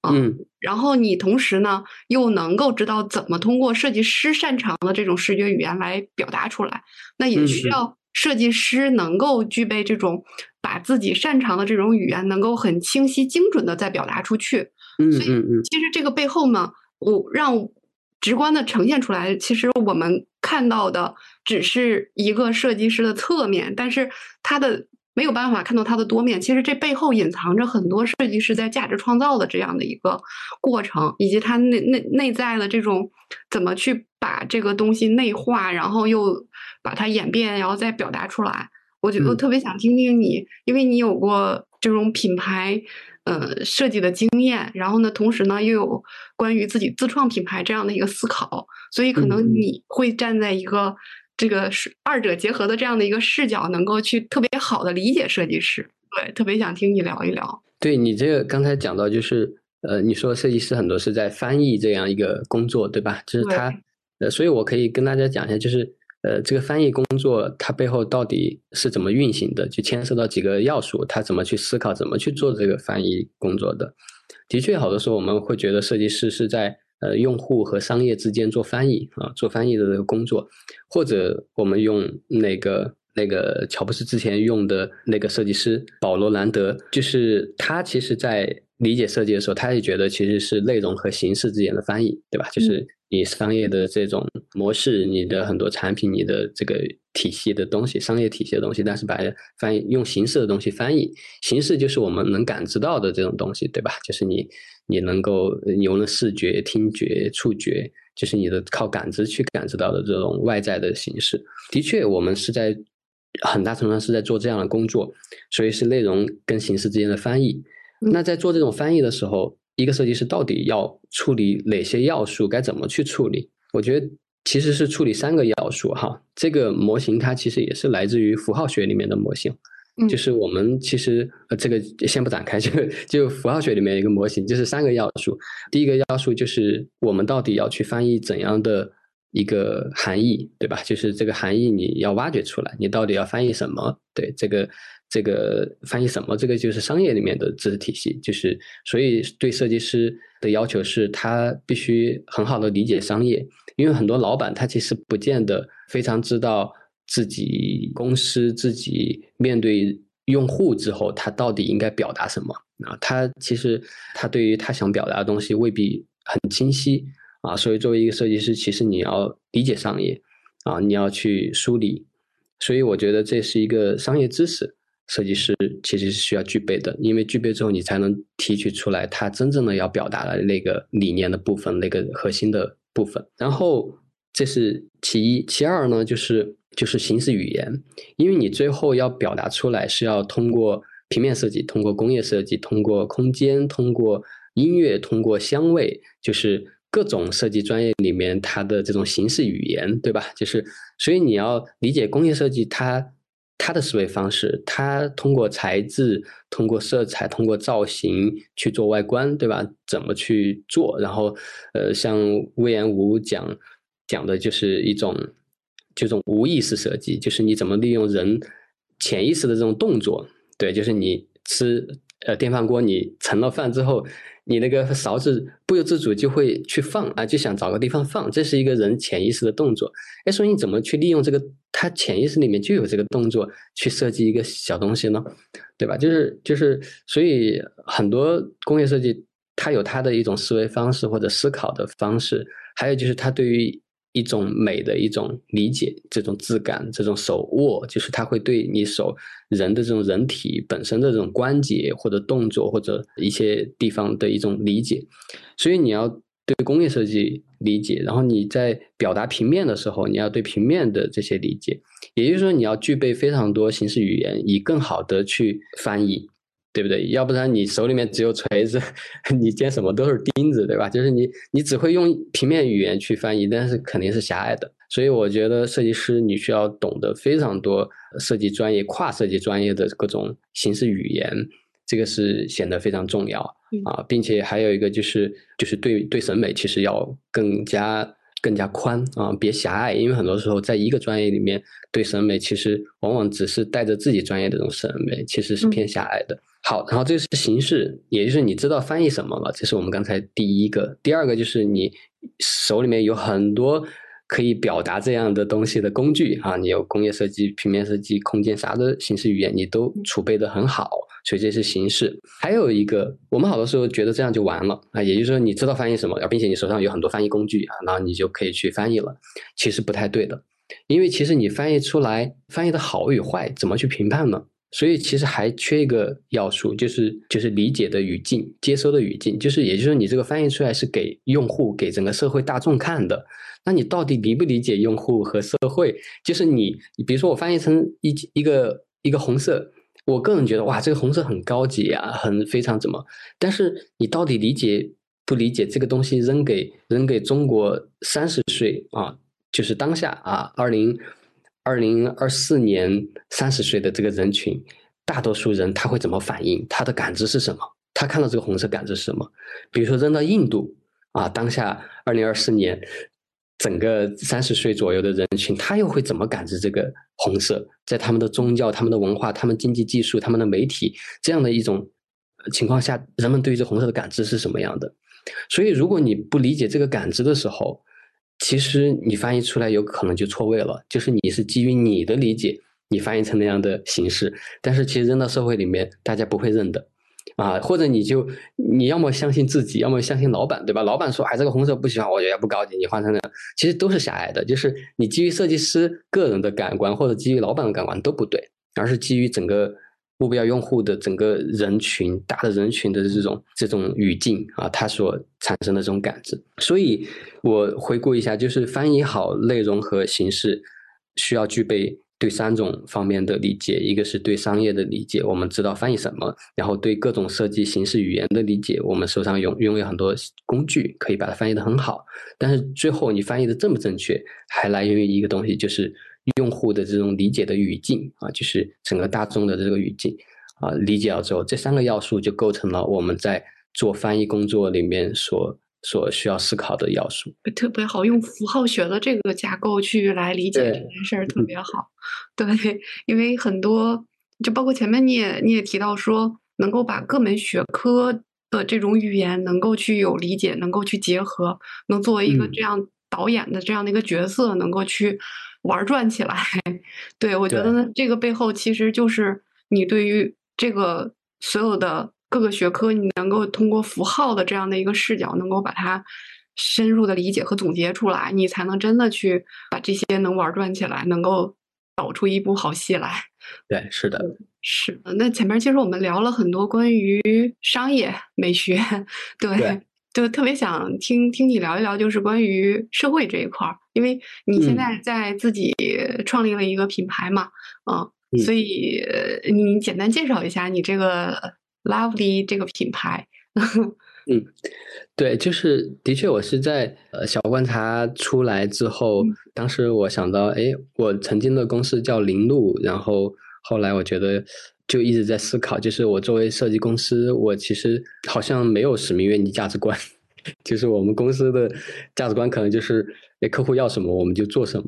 嗯，然后你同时呢又能够知道怎么通过设计师擅长的这种视觉语言来表达出来，那也需要。设计师能够具备这种把自己擅长的这种语言能够很清晰精准的再表达出去，嗯所以其实这个背后呢，我让。直观的呈现出来，其实我们看到的只是一个设计师的侧面，但是他的没有办法看到他的多面。其实这背后隐藏着很多设计师在价值创造的这样的一个过程，以及他内内内在的这种怎么去把这个东西内化，然后又把它演变，然后再表达出来。我觉得特别想听听你，因为你有过这种品牌。呃，设计的经验，然后呢，同时呢，又有关于自己自创品牌这样的一个思考，所以可能你会站在一个这个是二者结合的这样的一个视角，能够去特别好的理解设计师。对，特别想听你聊一聊。对你这个刚才讲到，就是呃，你说设计师很多是在翻译这样一个工作，对吧？就是他，呃，所以我可以跟大家讲一下，就是。呃，这个翻译工作它背后到底是怎么运行的？就牵涉到几个要素，他怎么去思考，怎么去做这个翻译工作的？的确，好多时候我们会觉得设计师是在呃用户和商业之间做翻译啊，做翻译的这个工作，或者我们用那个那个乔布斯之前用的那个设计师保罗兰德，就是他其实在理解设计的时候，他也觉得其实是内容和形式之间的翻译，对吧？就是你商业的这种模式，你的很多产品，你的这个体系的东西，商业体系的东西，但是把翻译用形式的东西翻译，形式就是我们能感知到的这种东西，对吧？就是你你能够有了视觉、听觉、触觉，就是你的靠感知去感知到的这种外在的形式。的确，我们是在很大程度上是在做这样的工作，所以是内容跟形式之间的翻译。那在做这种翻译的时候，一个设计师到底要处理哪些要素？该怎么去处理？我觉得其实是处理三个要素哈。这个模型它其实也是来自于符号学里面的模型，就是我们其实呃这个先不展开，[laughs] 就就符号学里面一个模型，就是三个要素。第一个要素就是我们到底要去翻译怎样的一个含义，对吧？就是这个含义你要挖掘出来，你到底要翻译什么？对这个。这个翻译什么？这个就是商业里面的知识体系，就是所以对设计师的要求是他必须很好的理解商业，因为很多老板他其实不见得非常知道自己公司自己面对用户之后他到底应该表达什么啊，他其实他对于他想表达的东西未必很清晰啊，所以作为一个设计师，其实你要理解商业啊，你要去梳理，所以我觉得这是一个商业知识。设计师其实是需要具备的，因为具备之后，你才能提取出来他真正的要表达的那个理念的部分，那个核心的部分。然后这是其一，其二呢，就是就是形式语言，因为你最后要表达出来是要通过平面设计、通过工业设计、通过空间、通过音乐、通过香味，就是各种设计专业里面它的这种形式语言，对吧？就是所以你要理解工业设计它。它的思维方式，它通过材质、通过色彩、通过造型去做外观，对吧？怎么去做？然后，呃，像魏延武讲讲的就是一种这种无意识设计，就是你怎么利用人潜意识的这种动作，对，就是你吃呃电饭锅，你盛了饭之后。你那个勺子不由自主就会去放啊，就想找个地方放，这是一个人潜意识的动作。哎，所以你怎么去利用这个？他潜意识里面就有这个动作，去设计一个小东西呢？对吧？就是就是，所以很多工业设计，它有它的一种思维方式或者思考的方式，还有就是它对于。一种美的一种理解，这种质感，这种手握，就是它会对你手人的这种人体本身的这种关节或者动作或者一些地方的一种理解。所以你要对工业设计理解，然后你在表达平面的时候，你要对平面的这些理解。也就是说，你要具备非常多形式语言，以更好的去翻译。对不对？要不然你手里面只有锤子，[laughs] 你接什么都是钉子，对吧？就是你，你只会用平面语言去翻译，但是肯定是狭隘的。所以我觉得设计师你需要懂得非常多设计专业、跨设计专业的各种形式语言，这个是显得非常重要啊，并且还有一个就是，就是对对审美其实要更加更加宽啊，别狭隘，因为很多时候在一个专业里面对审美其实往往只是带着自己专业的这种审美，其实是偏狭隘的。好，然后这是形式，也就是你知道翻译什么了，这是我们刚才第一个。第二个就是你手里面有很多可以表达这样的东西的工具啊，你有工业设计、平面设计、空间啥的形式语言，你都储备的很好，所以这是形式。还有一个，我们好多时候觉得这样就完了啊，也就是说你知道翻译什么，并且你手上有很多翻译工具啊，然后你就可以去翻译了，其实不太对的，因为其实你翻译出来翻译的好与坏，怎么去评判呢？所以其实还缺一个要素，就是就是理解的语境、接收的语境，就是也就是你这个翻译出来是给用户、给整个社会大众看的，那你到底理不理解用户和社会？就是你，比如说我翻译成一一个一个红色，我个人觉得哇，这个红色很高级啊，很非常怎么？但是你到底理解不理解这个东西？扔给扔给中国三十岁啊，就是当下啊，二零。二零二四年三十岁的这个人群，大多数人他会怎么反应？他的感知是什么？他看到这个红色感知是什么？比如说扔到印度啊，当下二零二四年整个三十岁左右的人群，他又会怎么感知这个红色？在他们的宗教、他们的文化、他们经济技术、他们的媒体这样的一种情况下，人们对于这红色的感知是什么样的？所以如果你不理解这个感知的时候，其实你翻译出来有可能就错位了，就是你是基于你的理解，你翻译成那样的形式，但是其实扔到社会里面，大家不会认的。啊，或者你就你要么相信自己，要么相信老板，对吧？老板说，哎，这个红色不喜欢，我觉得不高级，你换成那样，其实都是狭隘的。就是你基于设计师个人的感官，或者基于老板的感官都不对，而是基于整个目标用户的整个人群、大的人群的这种这种语境啊，它所产生的这种感知。所以我回顾一下，就是翻译好内容和形式，需要具备。对三种方面的理解，一个是对商业的理解，我们知道翻译什么；然后对各种设计形式语言的理解，我们手上拥拥有很多工具可以把它翻译的很好。但是最后你翻译的正不正确，还来源于一个东西，就是用户的这种理解的语境啊，就是整个大众的这个语境啊，理解了之后，这三个要素就构成了我们在做翻译工作里面所。所需要思考的要素，特别好用符号学的这个架构去来理解这件事儿，特别好。对，因为很多，就包括前面你也你也提到说，能够把各门学科的这种语言能够去有理解，能够去结合，能作为一个这样导演的这样的一个角色，能够去玩转起来。对我觉得呢，这个背后其实就是你对于这个所有的。各个学科，你能够通过符号的这样的一个视角，能够把它深入的理解和总结出来，你才能真的去把这些能玩转起来，能够导出一部好戏来。对，是的，是。那前面其实我们聊了很多关于商业美学，[laughs] 对，就特别想听听你聊一聊，就是关于社会这一块儿，因为你现在在自己创立了一个品牌嘛，嗯，所以你简单介绍一下你这个。Lovely 这个品牌，[laughs] 嗯，对，就是的确，我是在呃小观察出来之后，当时我想到，哎，我曾经的公司叫林路，然后后来我觉得就一直在思考，就是我作为设计公司，我其实好像没有使命愿景价值观，[laughs] 就是我们公司的价值观可能就是，哎，客户要什么我们就做什么。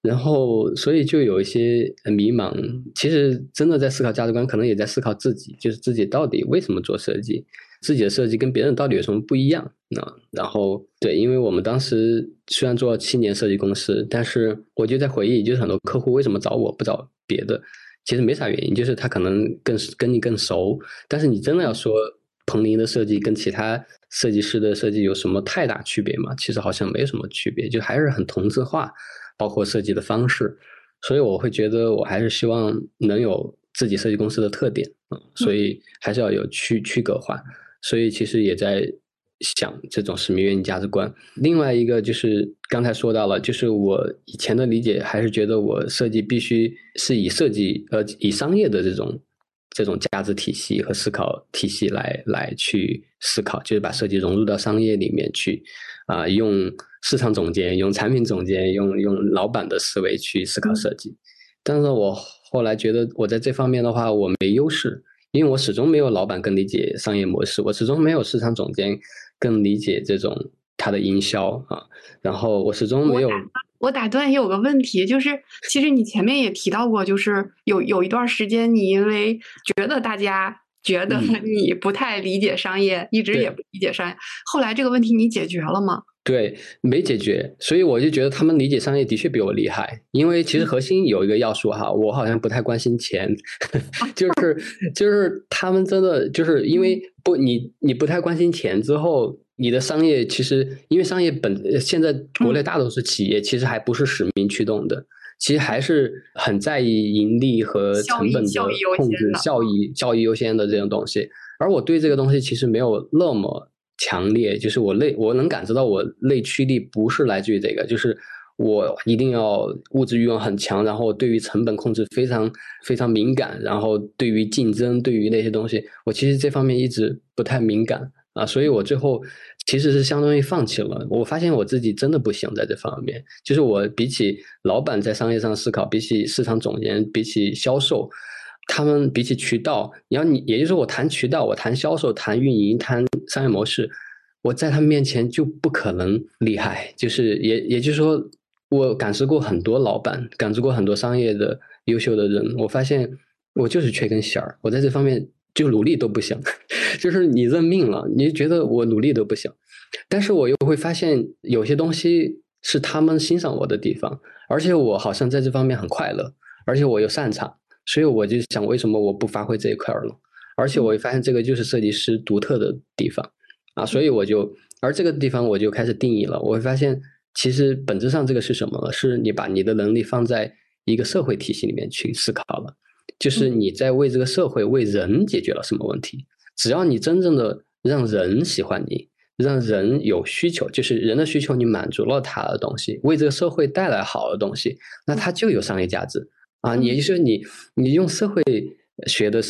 然后，所以就有一些迷茫。其实，真的在思考价值观，可能也在思考自己，就是自己到底为什么做设计，自己的设计跟别人到底有什么不一样啊？然后，对，因为我们当时虽然做了七年设计公司，但是我就在回忆，就是很多客户为什么找我不找别的，其实没啥原因，就是他可能更跟你更熟。但是你真的要说彭林的设计跟其他设计师的设计有什么太大区别吗？其实好像没什么区别，就还是很同质化。包括设计的方式，所以我会觉得我还是希望能有自己设计公司的特点嗯，所以还是要有区区隔化。所以其实也在想这种使命愿景价值观。另外一个就是刚才说到了，就是我以前的理解还是觉得我设计必须是以设计呃以商业的这种这种价值体系和思考体系来来去思考，就是把设计融入到商业里面去啊用。市场总监用产品总监用用老板的思维去思考设计，但是我后来觉得我在这方面的话我没优势，因为我始终没有老板更理解商业模式，我始终没有市场总监更理解这种它的营销啊，然后我始终没有。我打断有个问题，就是其实你前面也提到过，就是有有一段时间你因为觉得大家觉得 [laughs] 你不太理解商业，一直也不理解商业，后来这个问题你解决了吗？对，没解决，所以我就觉得他们理解商业的确比我厉害。因为其实核心有一个要素哈，我好像不太关心钱，[laughs] 就是就是他们真的就是因为不你你不太关心钱之后，你的商业其实因为商业本现在国内大多数企业其实还不是使命驱动的，其实还是很在意盈利和成本的控制，效益效益优先的这种东西。而我对这个东西其实没有那么。强烈就是我内我能感知到我内驱力不是来自于这个，就是我一定要物质欲望很强，然后对于成本控制非常非常敏感，然后对于竞争对于那些东西，我其实这方面一直不太敏感啊，所以我最后其实是相当于放弃了。我发现我自己真的不行在这方面，就是我比起老板在商业上思考，比起市场总监，比起销售。他们比起渠道，你要你，也就是说，我谈渠道，我谈销售，谈运营，谈商业模式，我在他们面前就不可能厉害。就是也也就是说，我感知过很多老板，感知过很多商业的优秀的人，我发现我就是缺根弦儿，我在这方面就努力都不行。[laughs] 就是你认命了，你觉得我努力都不行。但是我又会发现有些东西是他们欣赏我的地方，而且我好像在这方面很快乐，而且我又擅长，所以我就想为什么我不发挥这一块了？而且我会发现这个就是设计师独特的地方啊，所以我就而这个地方我就开始定义了，我会发现其实本质上这个是什么？是你把你的能力放在一个社会体系里面去思考了，就是你在为这个社会为人解决了什么问题？只要你真正的让人喜欢你。让人有需求，就是人的需求，你满足了他的东西，为这个社会带来好的东西，那他就有商业价值啊！也就是你，你用社会学的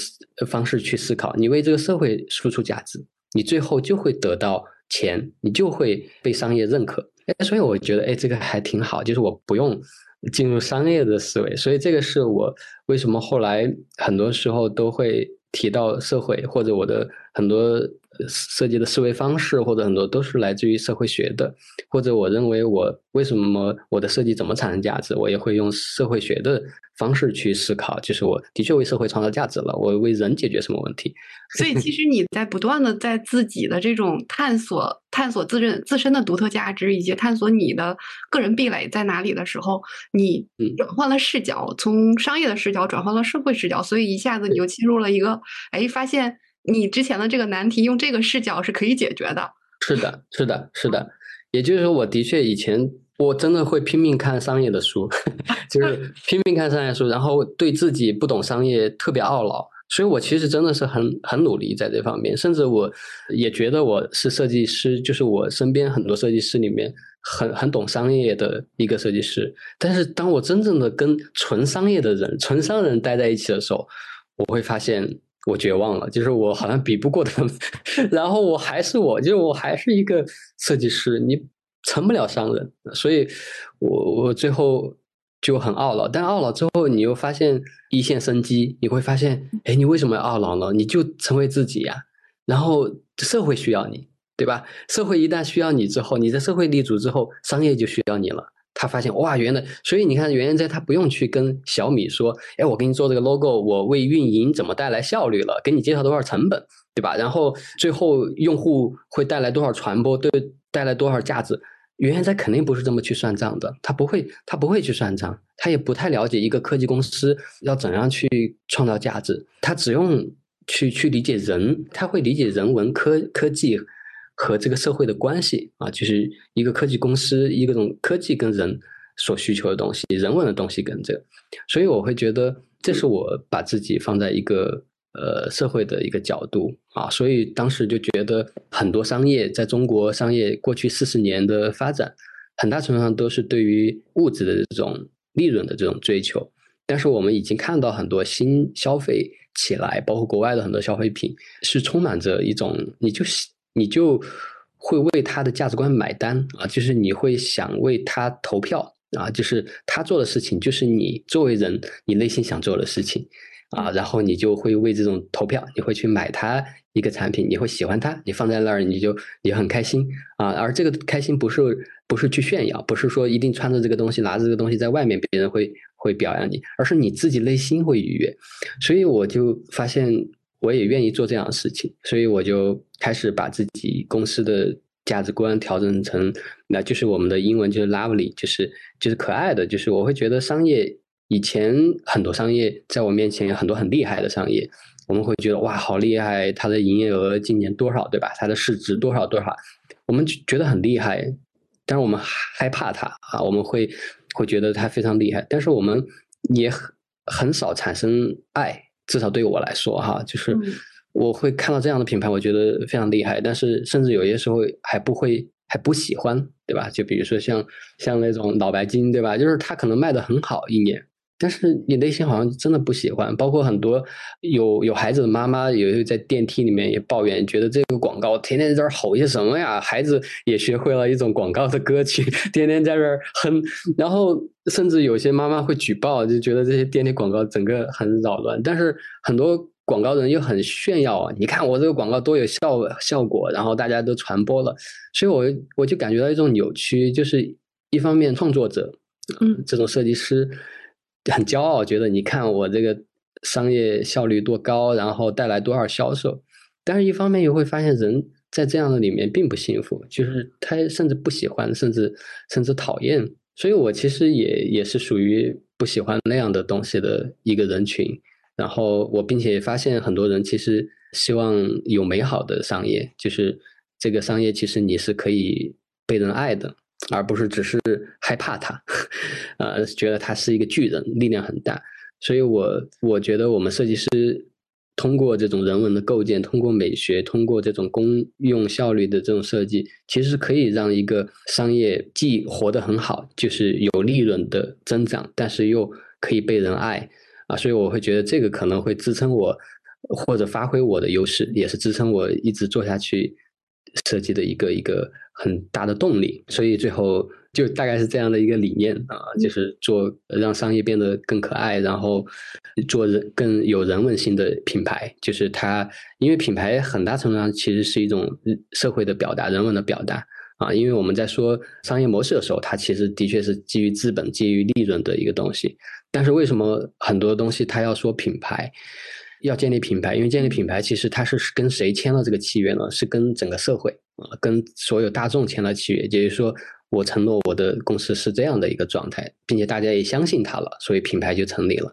方式去思考，你为这个社会输出价值，你最后就会得到钱，你就会被商业认可。哎，所以我觉得，哎，这个还挺好，就是我不用进入商业的思维，所以这个是我为什么后来很多时候都会提到社会或者我的很多。设计的思维方式或者很多都是来自于社会学的，或者我认为我为什么我的设计怎么产生价值，我也会用社会学的方式去思考，就是我的确为社会创造价值了，我为人解决什么问题。所以其实你在不断的在自己的这种探索、探索自认自身的独特价值，以及探索你的个人壁垒在哪里的时候，你转换了视角，从商业的视角转换了社会视角，所以一下子你就进入了一个，哎，发现。你之前的这个难题，用这个视角是可以解决的。是的，是的，是的。也就是说，我的确以前我真的会拼命看商业的书，[laughs] 就是 [laughs] 拼命看商业书，然后对自己不懂商业特别懊恼。所以我其实真的是很很努力在这方面，甚至我也觉得我是设计师，就是我身边很多设计师里面很很懂商业的一个设计师。但是当我真正的跟纯商业的人、纯商人待在一起的时候，我会发现。我绝望了，就是我好像比不过他们，[laughs] 然后我还是我，就是我还是一个设计师，你成不了商人，所以我我最后就很懊恼。但懊恼之后，你又发现一线生机，你会发现，哎，你为什么要懊恼呢？你就成为自己呀，然后社会需要你，对吧？社会一旦需要你之后，你在社会立足之后，商业就需要你了。他发现哇，原来所以你看，原来在他不用去跟小米说，哎，我给你做这个 logo，我为运营怎么带来效率了，给你介绍多少成本，对吧？然后最后用户会带来多少传播，对，带来多少价值？原来在肯定不是这么去算账的，他不会，他不会去算账，他也不太了解一个科技公司要怎样去创造价值，他只用去去理解人，他会理解人文科科技。和这个社会的关系啊，就是一个科技公司，一个种科技跟人所需求的东西，人文的东西跟这，所以我会觉得这是我把自己放在一个呃社会的一个角度啊，所以当时就觉得很多商业在中国商业过去四十年的发展，很大程度上都是对于物质的这种利润的这种追求，但是我们已经看到很多新消费起来，包括国外的很多消费品是充满着一种你就。你就会为他的价值观买单啊，就是你会想为他投票啊，就是他做的事情，就是你作为人你内心想做的事情啊，然后你就会为这种投票，你会去买他一个产品，你会喜欢他，你放在那儿你就你很开心啊，而这个开心不是不是去炫耀，不是说一定穿着这个东西拿着这个东西在外面别人会会表扬你，而是你自己内心会愉悦，所以我就发现。我也愿意做这样的事情，所以我就开始把自己公司的价值观调整成，那就是我们的英文就是 lovely，就是就是可爱的，就是我会觉得商业以前很多商业在我面前有很多很厉害的商业，我们会觉得哇好厉害，它的营业额今年多少对吧？它的市值多少多少，我们觉得很厉害，但是我们害怕它啊，我们会会觉得它非常厉害，但是我们也很很少产生爱。至少对我来说，哈，就是我会看到这样的品牌，我觉得非常厉害，但是甚至有些时候还不会，还不喜欢，对吧？就比如说像像那种脑白金，对吧？就是它可能卖的很好一年。但是你内心好像真的不喜欢，包括很多有有孩子的妈妈，有在电梯里面也抱怨，觉得这个广告天天在这儿吼些什么呀？孩子也学会了一种广告的歌曲，天天在这儿哼，然后甚至有些妈妈会举报，就觉得这些电梯广告整个很扰乱。但是很多广告人又很炫耀啊，你看我这个广告多有效效果，然后大家都传播了，所以我我就感觉到一种扭曲，就是一方面创作者，嗯，这种设计师。很骄傲，觉得你看我这个商业效率多高，然后带来多少销售。但是，一方面又会发现人在这样的里面并不幸福，就是他甚至不喜欢，甚至甚至讨厌。所以我其实也也是属于不喜欢那样的东西的一个人群。然后我并且发现很多人其实希望有美好的商业，就是这个商业其实你是可以被人爱的，而不是只是害怕他，呃，觉得他是一个巨人，力量很大。所以我我觉得我们设计师。通过这种人文的构建，通过美学，通过这种公用效率的这种设计，其实可以让一个商业既活得很好，就是有利润的增长，但是又可以被人爱啊。所以我会觉得这个可能会支撑我，或者发挥我的优势，也是支撑我一直做下去设计的一个一个很大的动力。所以最后。就大概是这样的一个理念啊，就是做让商业变得更可爱，然后做人更有人文性的品牌。就是它，因为品牌很大程度上其实是一种社会的表达、人文的表达啊。因为我们在说商业模式的时候，它其实的确是基于资本、基于利润的一个东西。但是为什么很多东西它要说品牌，要建立品牌？因为建立品牌其实它是跟谁签了这个契约呢？是跟整个社会啊，跟所有大众签了契约，也就是说。我承诺我的公司是这样的一个状态，并且大家也相信它了，所以品牌就成立了。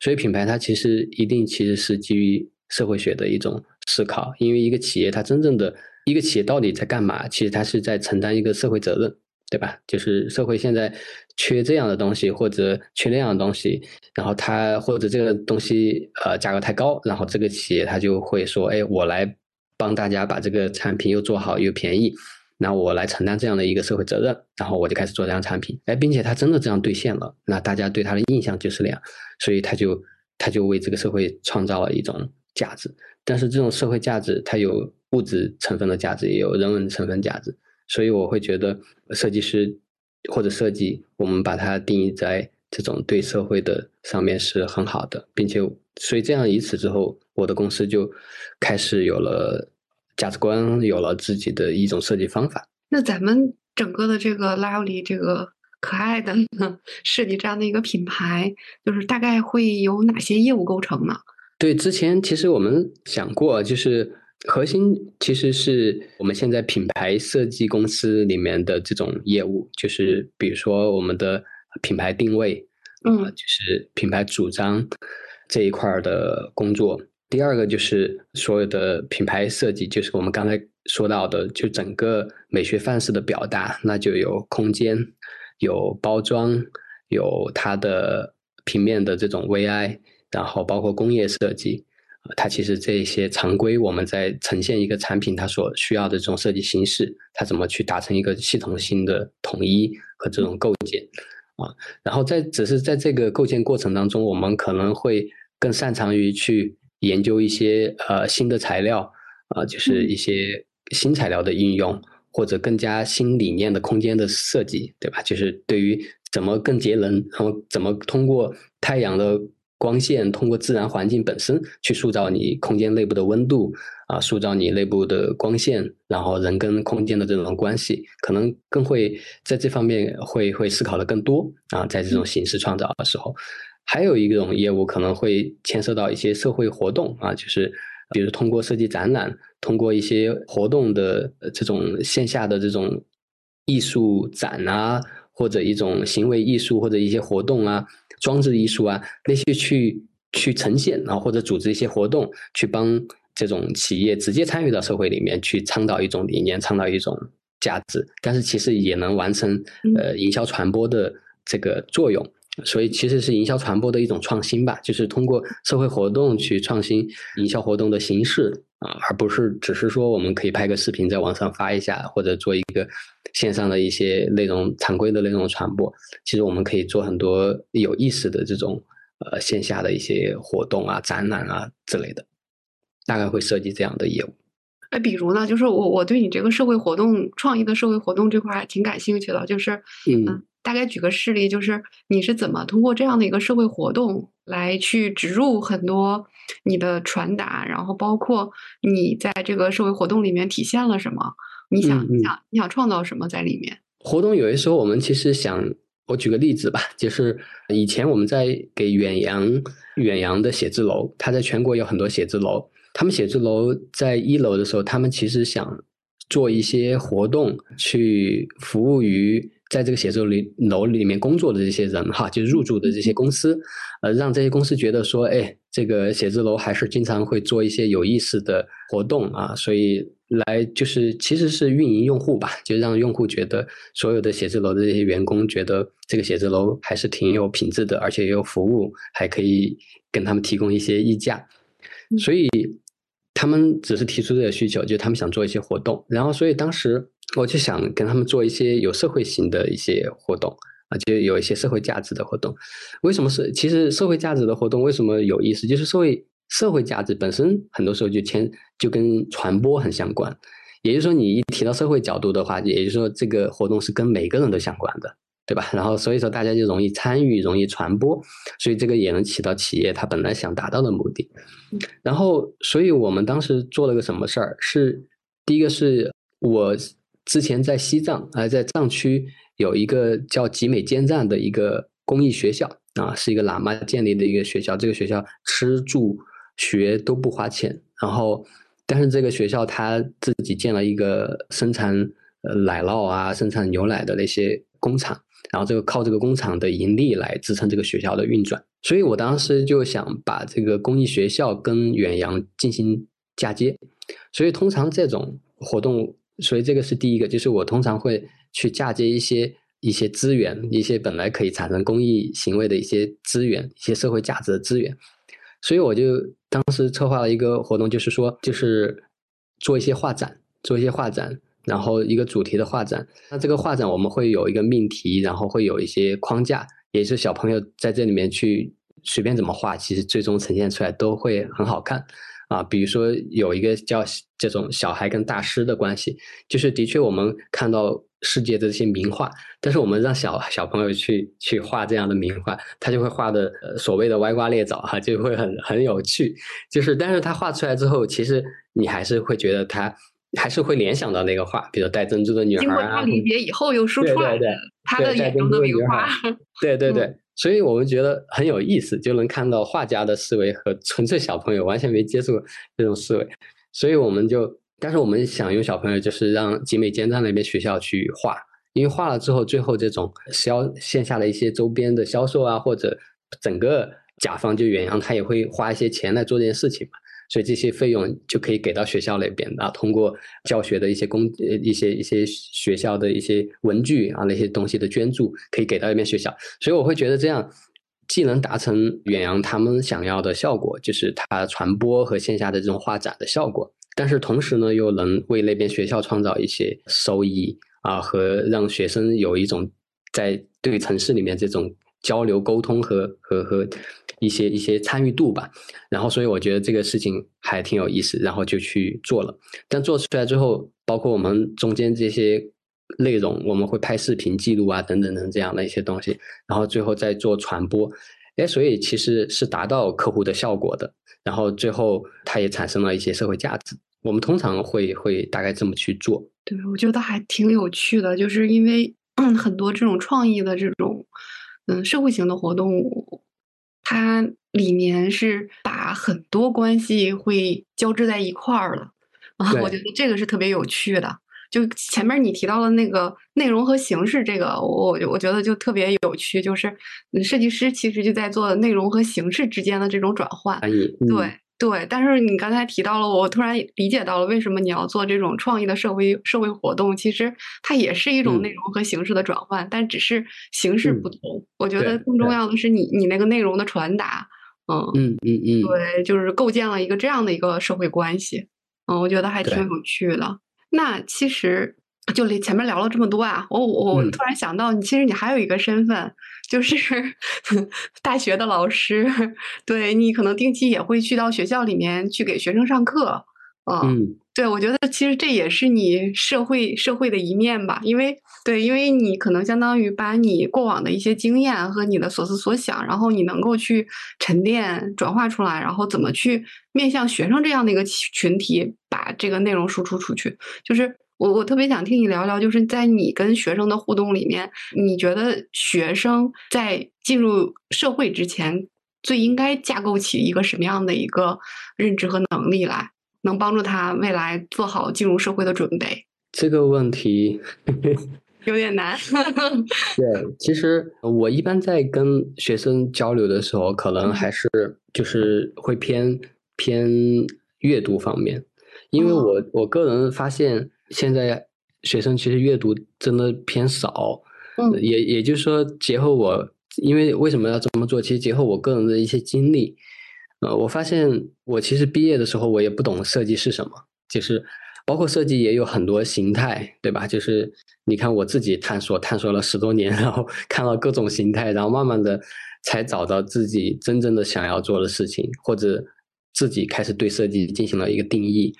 所以品牌它其实一定其实是基于社会学的一种思考，因为一个企业它真正的一个企业到底在干嘛？其实它是在承担一个社会责任，对吧？就是社会现在缺这样的东西或者缺那样的东西，然后它或者这个东西呃价格太高，然后这个企业它就会说，哎，我来帮大家把这个产品又做好又便宜。那我来承担这样的一个社会责任，然后我就开始做这样产品，哎，并且他真的这样兑现了，那大家对他的印象就是那样，所以他就他就为这个社会创造了一种价值。但是这种社会价值，它有物质成分的价值，也有人文成分价值。所以我会觉得，设计师或者设计，我们把它定义在这种对社会的上面是很好的，并且所以这样以此之后，我的公司就开始有了。价值观有了自己的一种设计方法。那咱们整个的这个 Lively 这个可爱的设计这样的一个品牌，就是大概会有哪些业务构成呢？对，之前其实我们想过，就是核心其实是我们现在品牌设计公司里面的这种业务，就是比如说我们的品牌定位，嗯，就是品牌主张这一块的工作。第二个就是所有的品牌设计，就是我们刚才说到的，就整个美学范式的表达，那就有空间、有包装、有它的平面的这种 VI，然后包括工业设计，它其实这些常规我们在呈现一个产品它所需要的这种设计形式，它怎么去达成一个系统性的统一和这种构建啊？然后在只是在这个构建过程当中，我们可能会更擅长于去。研究一些呃新的材料啊，就是一些新材料的应用，或者更加新理念的空间的设计，对吧？就是对于怎么更节能，然后怎么通过太阳的光线，通过自然环境本身去塑造你空间内部的温度啊，塑造你内部的光线，然后人跟空间的这种关系，可能更会在这方面会会思考的更多啊，在这种形式创造的时候。还有一种业务可能会牵涉到一些社会活动啊，就是比如通过设计展览，通过一些活动的这种线下的这种艺术展啊，或者一种行为艺术或者一些活动啊，装置艺术啊那些去去呈现，然后或者组织一些活动，去帮这种企业直接参与到社会里面去倡导一种理念，倡导一种价值，但是其实也能完成呃营销传播的这个作用。所以其实是营销传播的一种创新吧，就是通过社会活动去创新营销活动的形式啊，而不是只是说我们可以拍个视频在网上发一下，或者做一个线上的一些内容常规的内容传播。其实我们可以做很多有意思的这种呃线下的一些活动啊、展览啊之类的，大概会设计这样的业务。哎，比如呢，就是我我对你这个社会活动创意的社会活动这块挺感兴趣的，就是嗯。大概举个事例，就是你是怎么通过这样的一个社会活动来去植入很多你的传达，然后包括你在这个社会活动里面体现了什么？你想你想你想创造什么在里面？活动有的时候我们其实想，我举个例子吧，就是以前我们在给远洋远洋的写字楼，它在全国有很多写字楼，他们写字楼在一楼的时候，他们其实想做一些活动，去服务于在这个写字里楼里面工作的这些人哈，就入驻的这些公司，呃，让这些公司觉得说，哎，这个写字楼还是经常会做一些有意思的活动啊，所以来就是其实是运营用户吧，就让用户觉得所有的写字楼的这些员工觉得这个写字楼还是挺有品质的，而且也有服务，还可以跟他们提供一些溢价，所以。他们只是提出这个需求，就他们想做一些活动，然后所以当时我就想跟他们做一些有社会型的一些活动啊，就有一些社会价值的活动。为什么是？其实社会价值的活动为什么有意思？就是社会社会价值本身很多时候就牵就跟传播很相关，也就是说你一提到社会角度的话，也就是说这个活动是跟每个人都相关的。对吧？然后所以说大家就容易参与，容易传播，所以这个也能起到企业它本来想达到的目的。然后，所以我们当时做了个什么事儿？是第一个是我之前在西藏，呃，在藏区有一个叫集美建站的一个公益学校啊，是一个喇嘛建立的一个学校。这个学校吃住学都不花钱。然后，但是这个学校他自己建了一个生产呃奶酪啊、生产牛奶的那些工厂。然后这个靠这个工厂的盈利来支撑这个学校的运转，所以我当时就想把这个公益学校跟远洋进行嫁接，所以通常这种活动，所以这个是第一个，就是我通常会去嫁接一些一些资源，一些本来可以产生公益行为的一些资源，一些社会价值的资源，所以我就当时策划了一个活动，就是说就是做一些画展，做一些画展。然后一个主题的画展，那这个画展我们会有一个命题，然后会有一些框架，也是小朋友在这里面去随便怎么画，其实最终呈现出来都会很好看啊。比如说有一个叫这种小孩跟大师的关系，就是的确我们看到世界的这些名画，但是我们让小小朋友去去画这样的名画，他就会画的所谓的歪瓜裂枣哈，就会很很有趣。就是但是他画出来之后，其实你还是会觉得他。还是会联想到那个画，比如戴珍珠的女孩啊。经过他理解以后又输出来的他的眼中的名画。[laughs] 对对对，所以我们觉得很有意思，就能看到画家的思维和纯粹小朋友完全没接触这种思维，所以我们就，但是我们想用小朋友就是让集美建站那边学校去画，因为画了之后，最后这种销线下的一些周边的销售啊，或者整个甲方就远洋他也会花一些钱来做这件事情嘛。所以这些费用就可以给到学校那边啊，通过教学的一些工呃一些一些学校的一些文具啊那些东西的捐助，可以给到那边学校。所以我会觉得这样既能达成远洋他们想要的效果，就是它传播和线下的这种画展的效果，但是同时呢又能为那边学校创造一些收益啊，和让学生有一种在对城市里面这种交流沟通和和和。一些一些参与度吧，然后所以我觉得这个事情还挺有意思，然后就去做了。但做出来之后，包括我们中间这些内容，我们会拍视频记录啊，等等等这样的一些东西，然后最后再做传播。哎，所以其实是达到客户的效果的。然后最后它也产生了一些社会价值。我们通常会会大概这么去做。对，我觉得还挺有趣的，就是因为 [clears throat] 很多这种创意的这种嗯社会型的活动。它里面是把很多关系会交织在一块儿了啊，我觉得这个是特别有趣的。就前面你提到的那个内容和形式，这个我我觉得就特别有趣，就是设计师其实就在做内容和形式之间的这种转换，对。对，但是你刚才提到了，我突然理解到了为什么你要做这种创意的社会社会活动。其实它也是一种内容和形式的转换，但只是形式不同。我觉得更重要的是你你那个内容的传达，嗯嗯嗯嗯，对，就是构建了一个这样的一个社会关系。嗯，我觉得还挺有趣的。那其实。就前面聊了这么多啊，我我突然想到，你其实你还有一个身份，就是 [laughs] 大学的老师。对你可能定期也会去到学校里面去给学生上课。嗯，对，我觉得其实这也是你社会社会的一面吧。因为对，因为你可能相当于把你过往的一些经验和你的所思所想，然后你能够去沉淀转化出来，然后怎么去面向学生这样的一个群体，把这个内容输出出去，就是。我我特别想听你聊聊，就是在你跟学生的互动里面，你觉得学生在进入社会之前，最应该架构起一个什么样的一个认知和能力来，能帮助他未来做好进入社会的准备？这个问题 [laughs] 有点难。[laughs] 对，其实我一般在跟学生交流的时候，可能还是就是会偏偏阅读方面，因为我我个人发现现在学生其实阅读真的偏少。嗯，也也就是说，结合我，因为为什么要这么做？其实结合我个人的一些经历，呃，我发现我其实毕业的时候，我也不懂设计是什么，就是包括设计也有很多形态，对吧？就是你看我自己探索探索了十多年，[laughs] 然后看到各种形态，然后慢慢的才找到自己真正的想要做的事情，或者自己开始对设计进行了一个定义。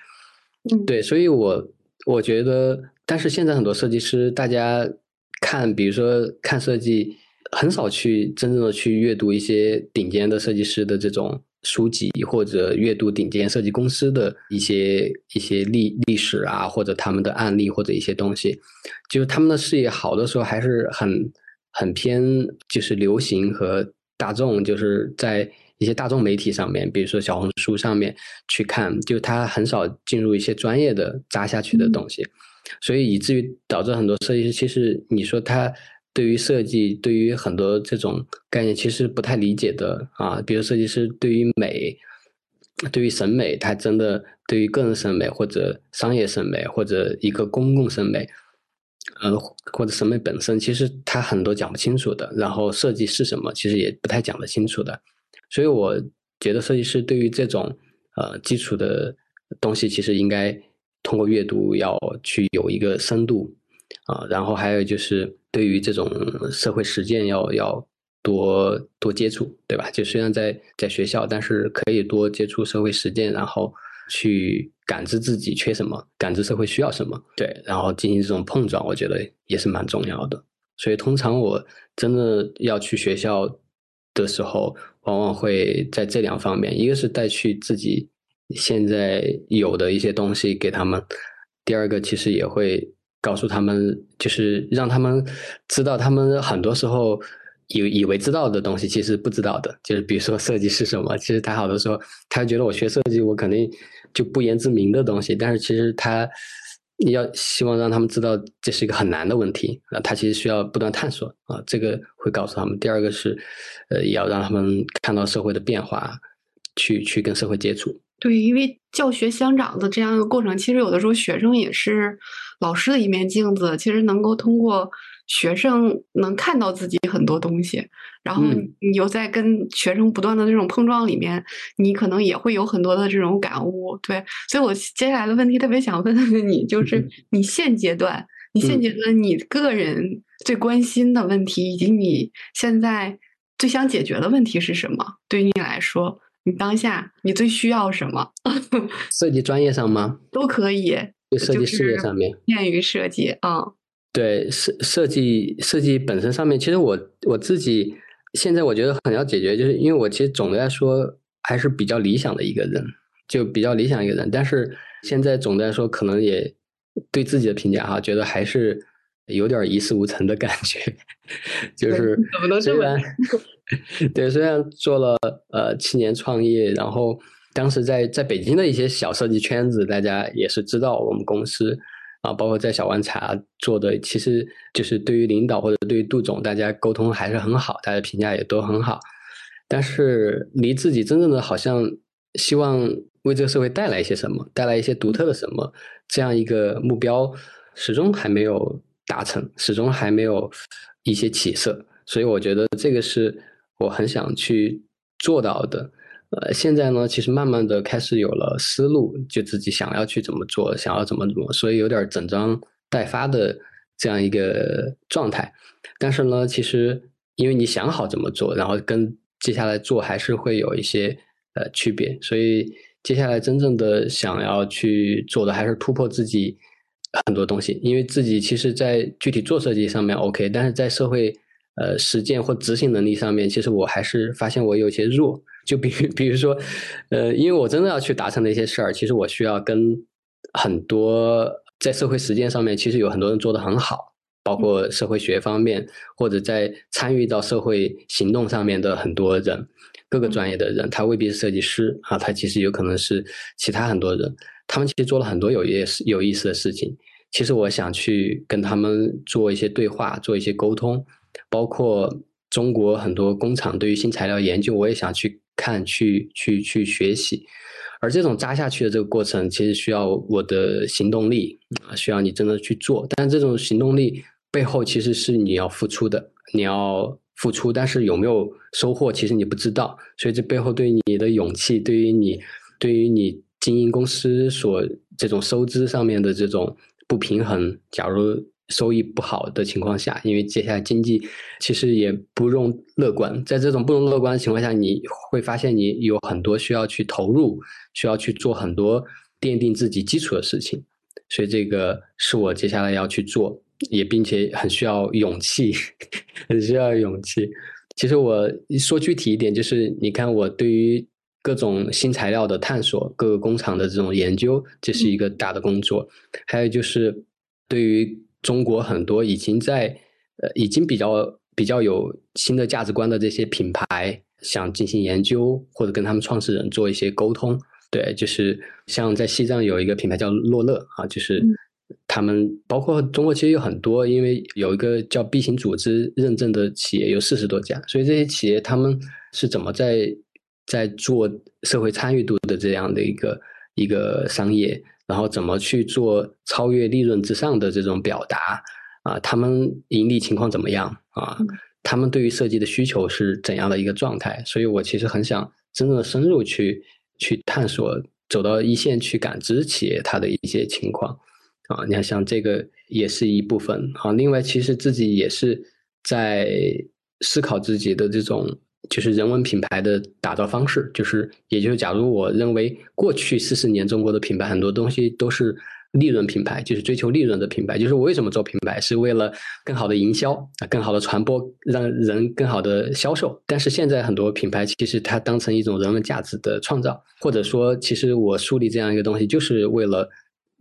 嗯，对，所以我我觉得，但是现在很多设计师，大家。看，比如说看设计，很少去真正的去阅读一些顶尖的设计师的这种书籍，或者阅读顶尖设计公司的一些一些历历史啊，或者他们的案例或者一些东西，就是他们的视野好的时候还是很很偏，就是流行和大众，就是在一些大众媒体上面，比如说小红书上面去看，就他很少进入一些专业的扎下去的东西。所以以至于导致很多设计师，其实你说他对于设计，对于很多这种概念，其实不太理解的啊。比如设计师对于美，对于审美，他真的对于个人审美或者商业审美或者一个公共审美，呃，或者审美本身，其实他很多讲不清楚的。然后设计是什么，其实也不太讲得清楚的。所以我觉得设计师对于这种呃基础的东西，其实应该。通过阅读要去有一个深度啊，然后还有就是对于这种社会实践要要多多接触，对吧？就虽然在在学校，但是可以多接触社会实践，然后去感知自己缺什么，感知社会需要什么，对，然后进行这种碰撞，我觉得也是蛮重要的。所以通常我真的要去学校的时候，往往会在这两方面，一个是带去自己。现在有的一些东西给他们，第二个其实也会告诉他们，就是让他们知道，他们很多时候以以为知道的东西，其实不知道的。就是比如说设计是什么，其实他好多时候他觉得我学设计，我肯定就不言自明的东西。但是其实他要希望让他们知道，这是一个很难的问题那，他其实需要不断探索啊。这个会告诉他们。第二个是，呃，也要让他们看到社会的变化，去去跟社会接触。对，因为教学相长的这样一个过程，其实有的时候学生也是老师的一面镜子。其实能够通过学生能看到自己很多东西，然后你又在跟学生不断的这种碰撞里面，你可能也会有很多的这种感悟。对，所以我接下来的问题特别想问问你，就是你现阶段，你现阶段你个人最关心的问题，以及你现在最想解决的问题是什么？对于你来说？你当下你最需要什么？[laughs] 设计专业上吗？都可以。就设计事业上面，便于设计啊。对设设计设计本身上面，其实我我自己现在我觉得很要解决，就是因为我其实总的来说还是比较理想的一个人，就比较理想一个人。但是现在总的来说，可能也对自己的评价哈，觉得还是有点一事无成的感觉，[laughs] 就是虽然。[laughs] 对，虽然做了呃七年创业，然后当时在在北京的一些小设计圈子，大家也是知道我们公司啊，包括在小湾茶做的，其实就是对于领导或者对于杜总，大家沟通还是很好，大家评价也都很好。但是离自己真正的好像希望为这个社会带来一些什么，带来一些独特的什么，这样一个目标始终还没有达成，始终还没有一些起色，所以我觉得这个是。我很想去做到的，呃，现在呢，其实慢慢的开始有了思路，就自己想要去怎么做，想要怎么做，所以有点整装待发的这样一个状态。但是呢，其实因为你想好怎么做，然后跟接下来做还是会有一些呃区别，所以接下来真正的想要去做的还是突破自己很多东西，因为自己其实在具体做设计上面 OK，但是在社会。呃，实践或执行能力上面，其实我还是发现我有些弱。就比 [laughs] 比如说，呃，因为我真的要去达成的一些事儿，其实我需要跟很多在社会实践上面，其实有很多人做得很好，包括社会学方面或者在参与到社会行动上面的很多人，各个专业的人，他未必是设计师啊，他其实有可能是其他很多人，他们其实做了很多有意思有意思的事情。其实我想去跟他们做一些对话，做一些沟通，包括中国很多工厂对于新材料研究，我也想去看，去去去学习。而这种扎下去的这个过程，其实需要我的行动力啊，需要你真的去做。但这种行动力背后，其实是你要付出的，你要付出，但是有没有收获，其实你不知道。所以这背后对于你的勇气，对于你，对于你经营公司所这种收支上面的这种不平衡，假如。收益不好的情况下，因为接下来经济其实也不容乐观，在这种不容乐观的情况下，你会发现你有很多需要去投入，需要去做很多奠定自己基础的事情，所以这个是我接下来要去做，也并且很需要勇气，[laughs] 很需要勇气。其实我说具体一点，就是你看我对于各种新材料的探索，各个工厂的这种研究，这是一个大的工作，还有就是对于。中国很多已经在呃已经比较比较有新的价值观的这些品牌，想进行研究或者跟他们创始人做一些沟通。对，就是像在西藏有一个品牌叫洛乐啊，就是他们包括中国其实有很多，因为有一个叫 B 型组织认证的企业有四十多家，所以这些企业他们是怎么在在做社会参与度的这样的一个一个商业。然后怎么去做超越利润之上的这种表达啊？他们盈利情况怎么样啊？他们对于设计的需求是怎样的一个状态？所以我其实很想真正的深入去去探索，走到一线去感知企业它的一些情况啊。你看，像这个也是一部分啊。另外，其实自己也是在思考自己的这种。就是人文品牌的打造方式，就是也就是，假如我认为过去四十年中国的品牌很多东西都是利润品牌，就是追求利润的品牌。就是我为什么做品牌，是为了更好的营销啊，更好的传播，让人更好的销售。但是现在很多品牌其实它当成一种人文价值的创造，或者说，其实我树立这样一个东西，就是为了，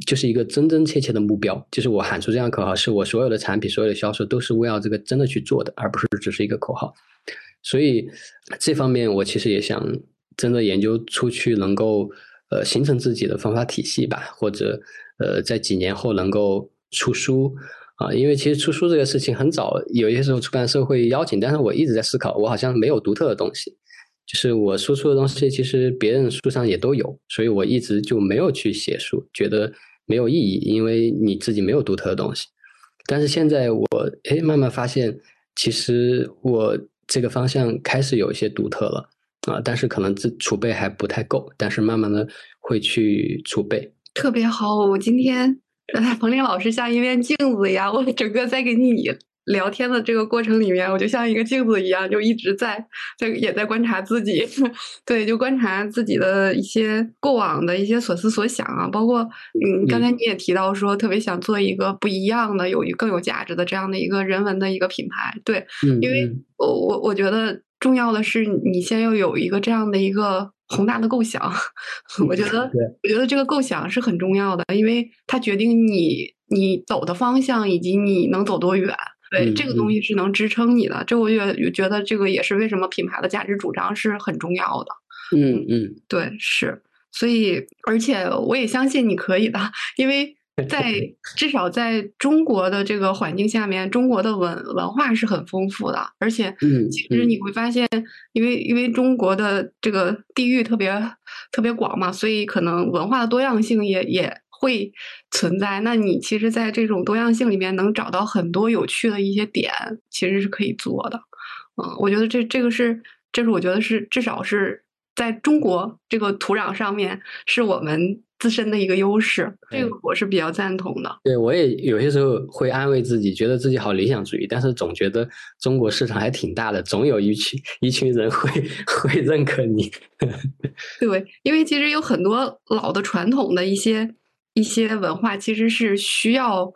就是一个真真切切的目标，就是我喊出这样口号，是我所有的产品、所有的销售都是围绕这个真的去做的，而不是只是一个口号。所以这方面我其实也想真的研究出去，能够呃形成自己的方法体系吧，或者呃在几年后能够出书啊。因为其实出书这个事情很早，有些时候出版社会邀请，但是我一直在思考，我好像没有独特的东西，就是我输出的东西其实别人书上也都有，所以我一直就没有去写书，觉得没有意义，因为你自己没有独特的东西。但是现在我哎慢慢发现，其实我。这个方向开始有一些独特了啊，但是可能这储备还不太够，但是慢慢的会去储备。特别好，我今天彭林老师像一面镜子一样，我整个在给你。聊天的这个过程里面，我就像一个镜子一样，就一直在在也在观察自己，[laughs] 对，就观察自己的一些过往的一些所思所想啊，包括嗯，刚才你也提到说，特别想做一个不一样的、有一更有价值的这样的一个人文的一个品牌，对，因为我我我觉得重要的是你先要有一个这样的一个宏大的构想，[laughs] 我觉得 [laughs] 我觉得这个构想是很重要的，因为它决定你你走的方向以及你能走多远。对，这个东西是能支撑你的，这我也觉得这个也是为什么品牌的价值主张是很重要的。嗯嗯，对，是，所以而且我也相信你可以的，因为在 [laughs] 至少在中国的这个环境下面，中国的文文化是很丰富的，而且其实你会发现，因为因为中国的这个地域特别特别广嘛，所以可能文化的多样性也也。会存在，那你其实，在这种多样性里面，能找到很多有趣的一些点，其实是可以做的。嗯，我觉得这这个是，这是我觉得是至少是在中国这个土壤上面，是我们自身的一个优势。这个我是比较赞同的。对，我也有些时候会安慰自己，觉得自己好理想主义，但是总觉得中国市场还挺大的，总有一群一群人会会认可你。[laughs] 对，因为其实有很多老的传统的一些。一些文化其实是需要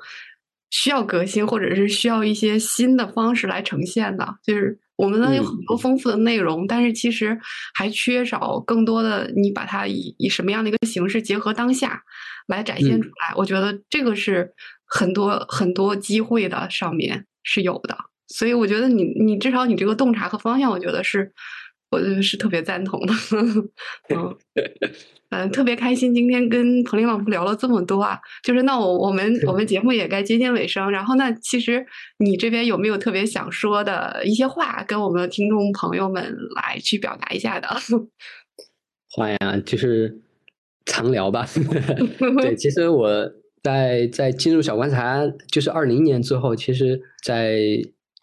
需要革新，或者是需要一些新的方式来呈现的。就是我们呢有很多丰富的内容，但是其实还缺少更多的你把它以以什么样的一个形式结合当下来展现出来。我觉得这个是很多很多机会的上面是有的。所以我觉得你你至少你这个洞察和方向，我觉得是我是特别赞同的。[laughs] 嗯嗯，[laughs] 特别开心今天跟彭林老师聊了这么多啊，就是那我我们我们节目也该接近尾声，然后那其实你这边有没有特别想说的一些话，跟我们的听众朋友们来去表达一下的？[laughs] 话呀，就是常聊吧。对，其实我在在进入小观察，就是二零年之后，其实，在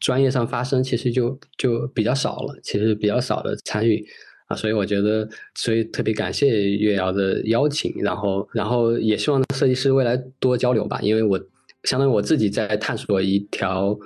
专业上发生，其实就就比较少了，其实比较少的参与啊，所以我觉得，所以特别感谢月瑶的邀请，然后然后也希望设计师未来多交流吧，因为我相当于我自己在探索一条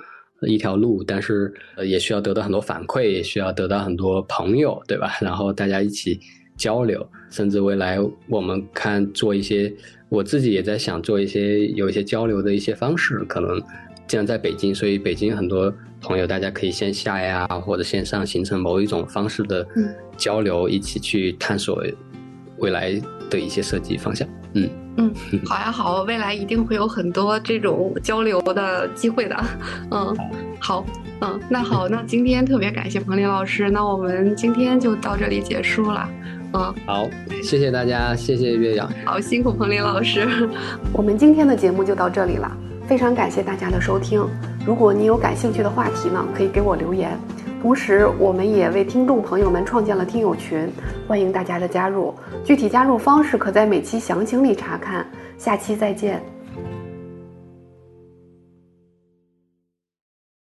一条路，但是也需要得到很多反馈，也需要得到很多朋友，对吧？然后大家一起。交流，甚至未来我们看做一些，我自己也在想做一些有一些交流的一些方式。可能既然在北京，所以北京很多朋友，大家可以线下呀或者线上形成某一种方式的交流，一起去探索未来的一些设计方向。嗯嗯，好呀好，未来一定会有很多这种交流的机会的。嗯，好，嗯，那好，那今天特别感谢彭林老师，那我们今天就到这里结束了。嗯，好，谢谢大家，谢谢岳阳，好辛苦彭林老师，[laughs] 我们今天的节目就到这里了，非常感谢大家的收听。如果你有感兴趣的话题呢，可以给我留言。同时，我们也为听众朋友们创建了听友群，欢迎大家的加入。具体加入方式可在每期详情里查看。下期再见。